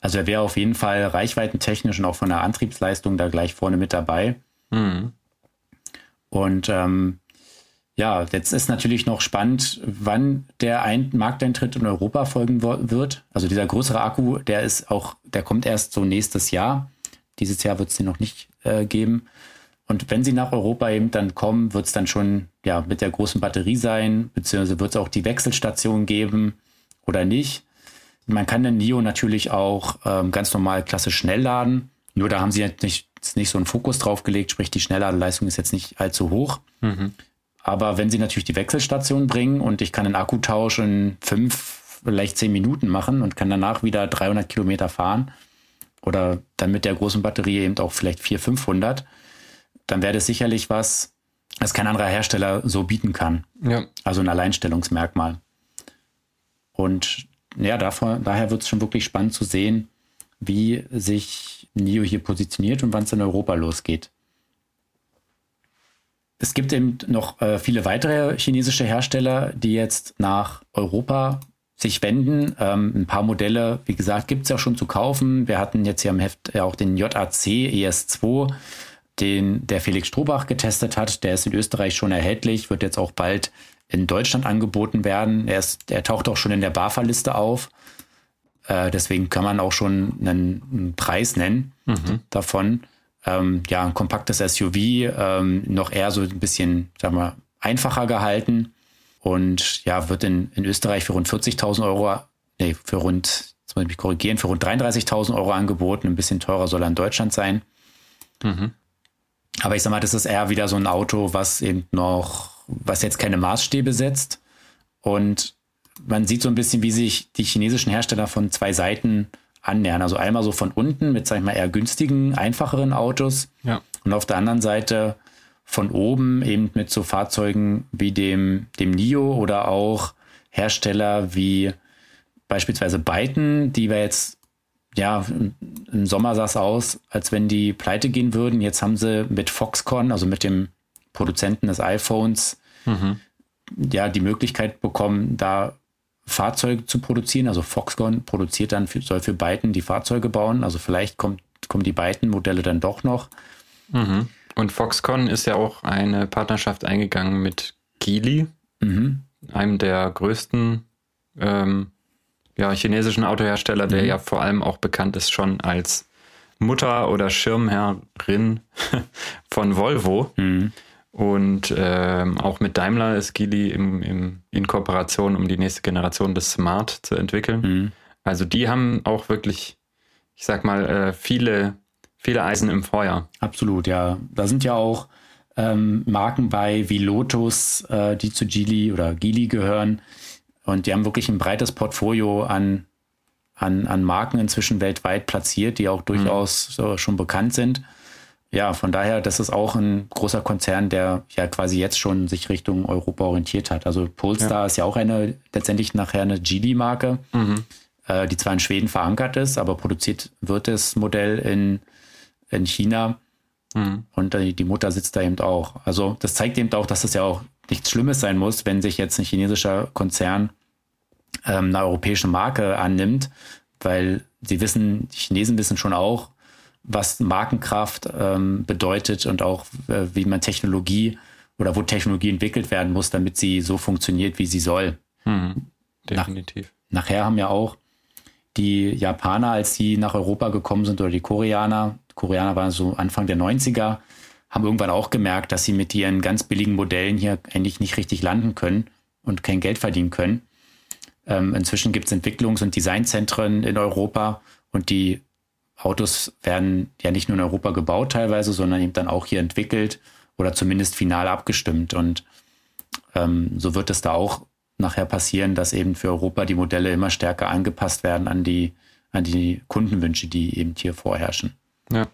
Also er wäre auf jeden Fall reichweitentechnisch und auch von der Antriebsleistung da gleich vorne mit dabei. Mhm. Und ähm, ja, jetzt ist natürlich noch spannend, wann der Ein Markteintritt in Europa folgen wird. Also dieser größere Akku, der ist auch, der kommt erst so nächstes Jahr. Dieses Jahr wird es den noch nicht äh, geben. Und wenn sie nach Europa eben dann kommen, wird es dann schon ja mit der großen Batterie sein, beziehungsweise wird es auch die Wechselstation geben oder nicht. Man kann den NIO natürlich auch ähm, ganz normal klassisch schnell laden. Nur da haben sie jetzt nicht, nicht so einen Fokus drauf gelegt, sprich die Schnelladeleistung ist jetzt nicht allzu hoch. Mhm. Aber wenn sie natürlich die Wechselstation bringen und ich kann einen Akkutausch in fünf, vielleicht zehn Minuten machen und kann danach wieder 300 Kilometer fahren oder dann mit der großen Batterie eben auch vielleicht 400, 500, dann wäre das sicherlich was, das kein anderer Hersteller so bieten kann. Ja. Also ein Alleinstellungsmerkmal. Und ja, davor, daher wird es schon wirklich spannend zu sehen, wie sich NIO hier positioniert und wann es in Europa losgeht. Es gibt eben noch äh, viele weitere chinesische Hersteller, die jetzt nach Europa sich wenden. Ähm, ein paar Modelle, wie gesagt, gibt es ja schon zu kaufen. Wir hatten jetzt hier im Heft ja auch den JAC ES2, den der Felix Strohbach getestet hat. Der ist in Österreich schon erhältlich, wird jetzt auch bald in Deutschland angeboten werden. Er, ist, er taucht auch schon in der BAFA-Liste auf. Äh, deswegen kann man auch schon einen, einen Preis nennen mhm. davon ähm, ja, ein kompaktes SUV, ähm, noch eher so ein bisschen, sagen wir, einfacher gehalten und ja, wird in, in Österreich für rund 40.000 Euro, nee, für rund, jetzt muss ich mich korrigieren, für rund 33.000 Euro angeboten. Ein bisschen teurer soll er in Deutschland sein. Mhm. Aber ich sag mal, das ist eher wieder so ein Auto, was eben noch, was jetzt keine Maßstäbe setzt. Und man sieht so ein bisschen, wie sich die chinesischen Hersteller von zwei Seiten annähern. Also einmal so von unten mit, sag ich mal, eher günstigen, einfacheren Autos. Ja. Und auf der anderen Seite von oben eben mit so Fahrzeugen wie dem, dem NIO oder auch Hersteller wie beispielsweise Byton, die wir jetzt, ja, im Sommer sah es aus, als wenn die pleite gehen würden. Jetzt haben sie mit Foxconn, also mit dem Produzenten des iPhones, mhm. ja, die Möglichkeit bekommen, da Fahrzeuge zu produzieren. Also Foxconn produziert dann, für, soll für Byton die Fahrzeuge bauen. Also vielleicht kommt, kommen die Byton-Modelle dann doch noch. Mhm. Und Foxconn ist ja auch eine Partnerschaft eingegangen mit Geely, mhm. einem der größten ähm, ja, chinesischen Autohersteller, der mhm. ja vor allem auch bekannt ist schon als Mutter oder Schirmherrin von Volvo. Mhm. Und ähm, auch mit Daimler ist Geely im, im, in Kooperation, um die nächste Generation des Smart zu entwickeln. Mhm. Also die haben auch wirklich, ich sag mal, äh, viele, viele Eisen im Feuer. Absolut, ja. Da sind ja auch ähm, Marken bei wie Lotus, äh, die zu Geely oder Geely gehören. Und die haben wirklich ein breites Portfolio an, an, an Marken inzwischen weltweit platziert, die auch durchaus so schon bekannt sind. Ja, von daher, das ist auch ein großer Konzern, der ja quasi jetzt schon sich Richtung Europa orientiert hat. Also Polestar ist ja auch eine, letztendlich nachher eine Geely-Marke, äh, die zwar in Schweden verankert ist, aber produziert wird das Modell in, in China. Und äh, die Mutter sitzt da eben auch. Also das zeigt eben auch, dass das ja auch nichts Schlimmes sein muss, wenn sich jetzt ein chinesischer Konzern ähm, eine europäische Marke annimmt, weil sie wissen, die Chinesen wissen schon auch, was Markenkraft ähm, bedeutet und auch äh, wie man Technologie oder wo Technologie entwickelt werden muss, damit sie so funktioniert, wie sie soll. Definitiv. Nachher haben ja auch die Japaner, als die nach Europa gekommen sind, oder die Koreaner, die Koreaner waren so Anfang der 90er, haben irgendwann auch gemerkt, dass sie mit ihren ganz billigen Modellen hier eigentlich nicht richtig landen können und kein Geld verdienen können. Ähm, inzwischen gibt es Entwicklungs- und Designzentren in Europa und die Autos werden ja nicht nur in Europa gebaut teilweise, sondern eben dann auch hier entwickelt oder zumindest final abgestimmt. Und ähm, so wird es da auch nachher passieren, dass eben für Europa die Modelle immer stärker angepasst werden an die, an die Kundenwünsche, die eben hier vorherrschen. Ja.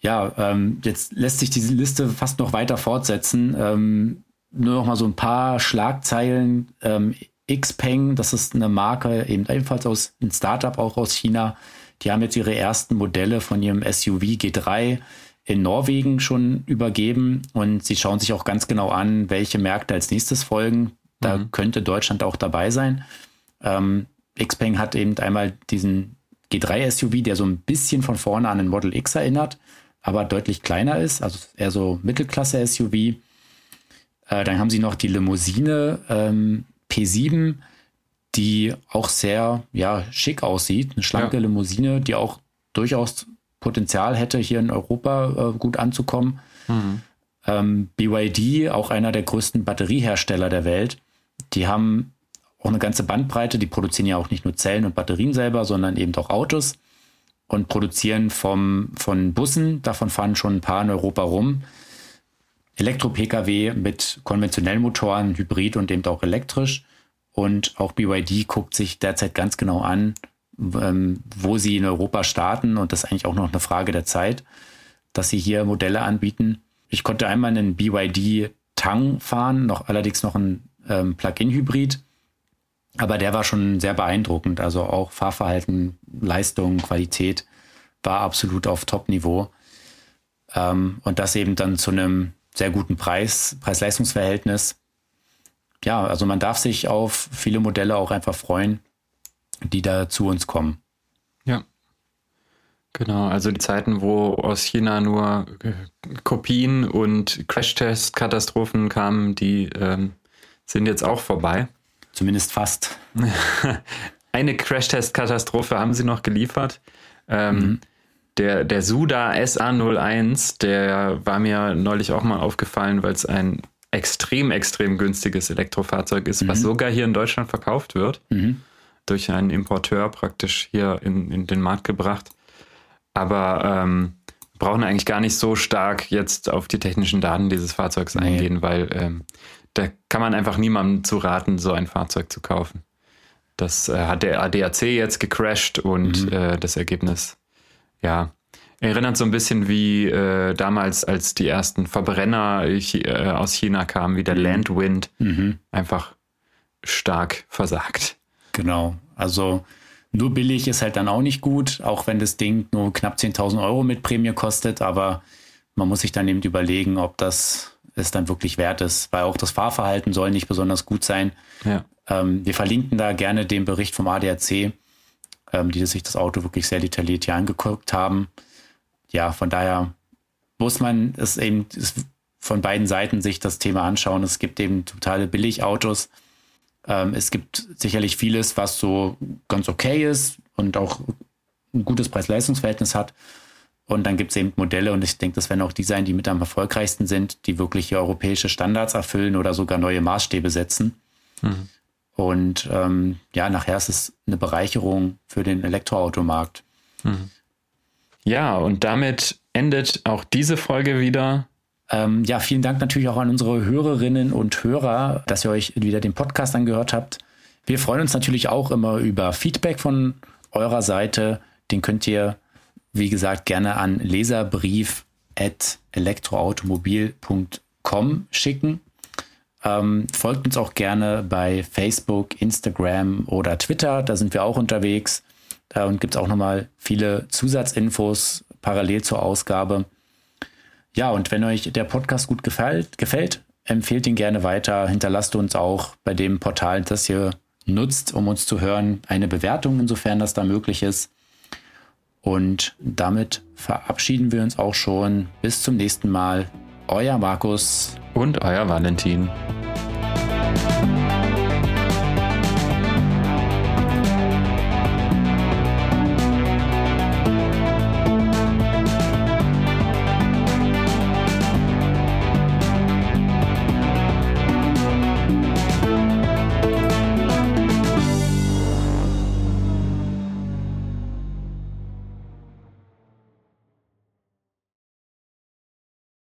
Ja, ähm, jetzt lässt sich diese Liste fast noch weiter fortsetzen. Ähm, nur noch mal so ein paar Schlagzeilen. Ähm, Xpeng, das ist eine Marke, eben ebenfalls aus ein Startup auch aus China. Die haben jetzt ihre ersten Modelle von ihrem SUV G3 in Norwegen schon übergeben und sie schauen sich auch ganz genau an, welche Märkte als nächstes folgen. Da könnte Deutschland auch dabei sein. Ähm, Xpeng hat eben einmal diesen G3 SUV, der so ein bisschen von vorne an den Model X erinnert, aber deutlich kleiner ist, also eher so Mittelklasse SUV. Äh, dann haben sie noch die Limousine ähm, P7, die auch sehr ja, schick aussieht. Eine schlanke Ja. Limousine, die auch durchaus Potenzial hätte, hier in Europa äh, gut anzukommen. Ähm, BYD, auch einer der größten Batteriehersteller der Welt, die haben auch eine ganze Bandbreite. Die produzieren ja auch nicht nur Zellen und Batterien selber, sondern eben auch Autos und produzieren vom, von Bussen. Davon fahren schon ein paar in Europa rum. Elektro-Pkw mit konventionellen Motoren, Hybrid und eben auch elektrisch. Und auch BYD guckt sich derzeit ganz genau an, ähm, wo sie in Europa starten. Und das ist eigentlich auch noch eine Frage der Zeit, dass sie hier Modelle anbieten. Ich konnte einmal einen BYD Tang fahren, noch allerdings noch ein ähm, Plug-in-Hybrid. Aber der war schon sehr beeindruckend. Also auch Fahrverhalten, Leistung, Qualität war absolut auf Top-Niveau. Ähm, und das eben dann zu einem sehr guten Preis, Preis-Leistungs-Verhältnis. Ja, also man darf sich auf viele Modelle auch einfach freuen, die da zu uns kommen. Ja. Genau, also die Zeiten, wo aus China nur äh, Kopien und Crash-Test-Katastrophen kamen, die ähm, sind jetzt auch vorbei. Zumindest fast. Eine Crash-Test-Katastrophe haben sie noch geliefert. Ähm, Der, der Suda SA01, der war mir neulich auch mal aufgefallen, weil es ein extrem, extrem günstiges Elektrofahrzeug ist, was sogar hier in Deutschland verkauft wird. Durch einen Importeur praktisch hier in, in den Markt gebracht. Aber ähm, wir brauchen eigentlich gar nicht so stark jetzt auf die technischen Daten dieses Fahrzeugs Nee. eingehen, weil ähm, da kann man einfach niemandem zu raten, so ein Fahrzeug zu kaufen. Das äh, hat der ADAC jetzt gecrashed und äh, das Ergebnis, ja, erinnert so ein bisschen wie äh, damals, als die ersten Verbrenner äh, aus China kamen, wie der Landwind, einfach stark versagt. Genau. Also nur billig ist halt dann auch nicht gut, auch wenn das Ding nur knapp 10.000 Euro mit Prämie kostet. Aber man muss sich dann eben überlegen, ob das es dann wirklich wert ist, weil auch das Fahrverhalten soll nicht besonders gut sein. Ja. Ähm, wir verlinken da gerne den Bericht vom ADAC, ähm, die sich das Auto wirklich sehr detailliert hier angeguckt haben. Ja, von daher muss man es eben es von beiden Seiten sich das Thema anschauen. Es gibt eben totale Billigautos. Ähm, es gibt sicherlich vieles, was so ganz okay ist und auch ein gutes Preis-Leistungs-Verhältnis hat. Und dann gibt es eben Modelle und ich denke, das werden auch die sein, die mit am erfolgreichsten sind, die wirklich europäische Standards erfüllen oder sogar neue Maßstäbe setzen. Mhm. Und ähm, ja, nachher ist es eine Bereicherung für den Elektroautomarkt. Mhm. Ja, und damit endet auch diese Folge wieder. Ähm, ja, vielen Dank natürlich auch an unsere Hörerinnen und Hörer, dass ihr euch wieder den Podcast angehört habt. Wir freuen uns natürlich auch immer über Feedback von eurer Seite. Den könnt ihr, wie gesagt, gerne an leserbrief.elektroautomobil.com schicken. Ähm, folgt uns auch gerne bei Facebook, Instagram oder Twitter. Da sind wir auch unterwegs. Äh, gibt es auch nochmal viele Zusatzinfos parallel zur Ausgabe. Ja, und wenn euch der Podcast gut gefällt, gefällt empfehlt ihn gerne weiter. Hinterlasst uns auch bei dem Portal, das ihr nutzt, um uns zu hören, eine Bewertung, insofern das da möglich ist. Und damit verabschieden wir uns auch schon. Bis zum nächsten Mal euer Markus und euer Valentin.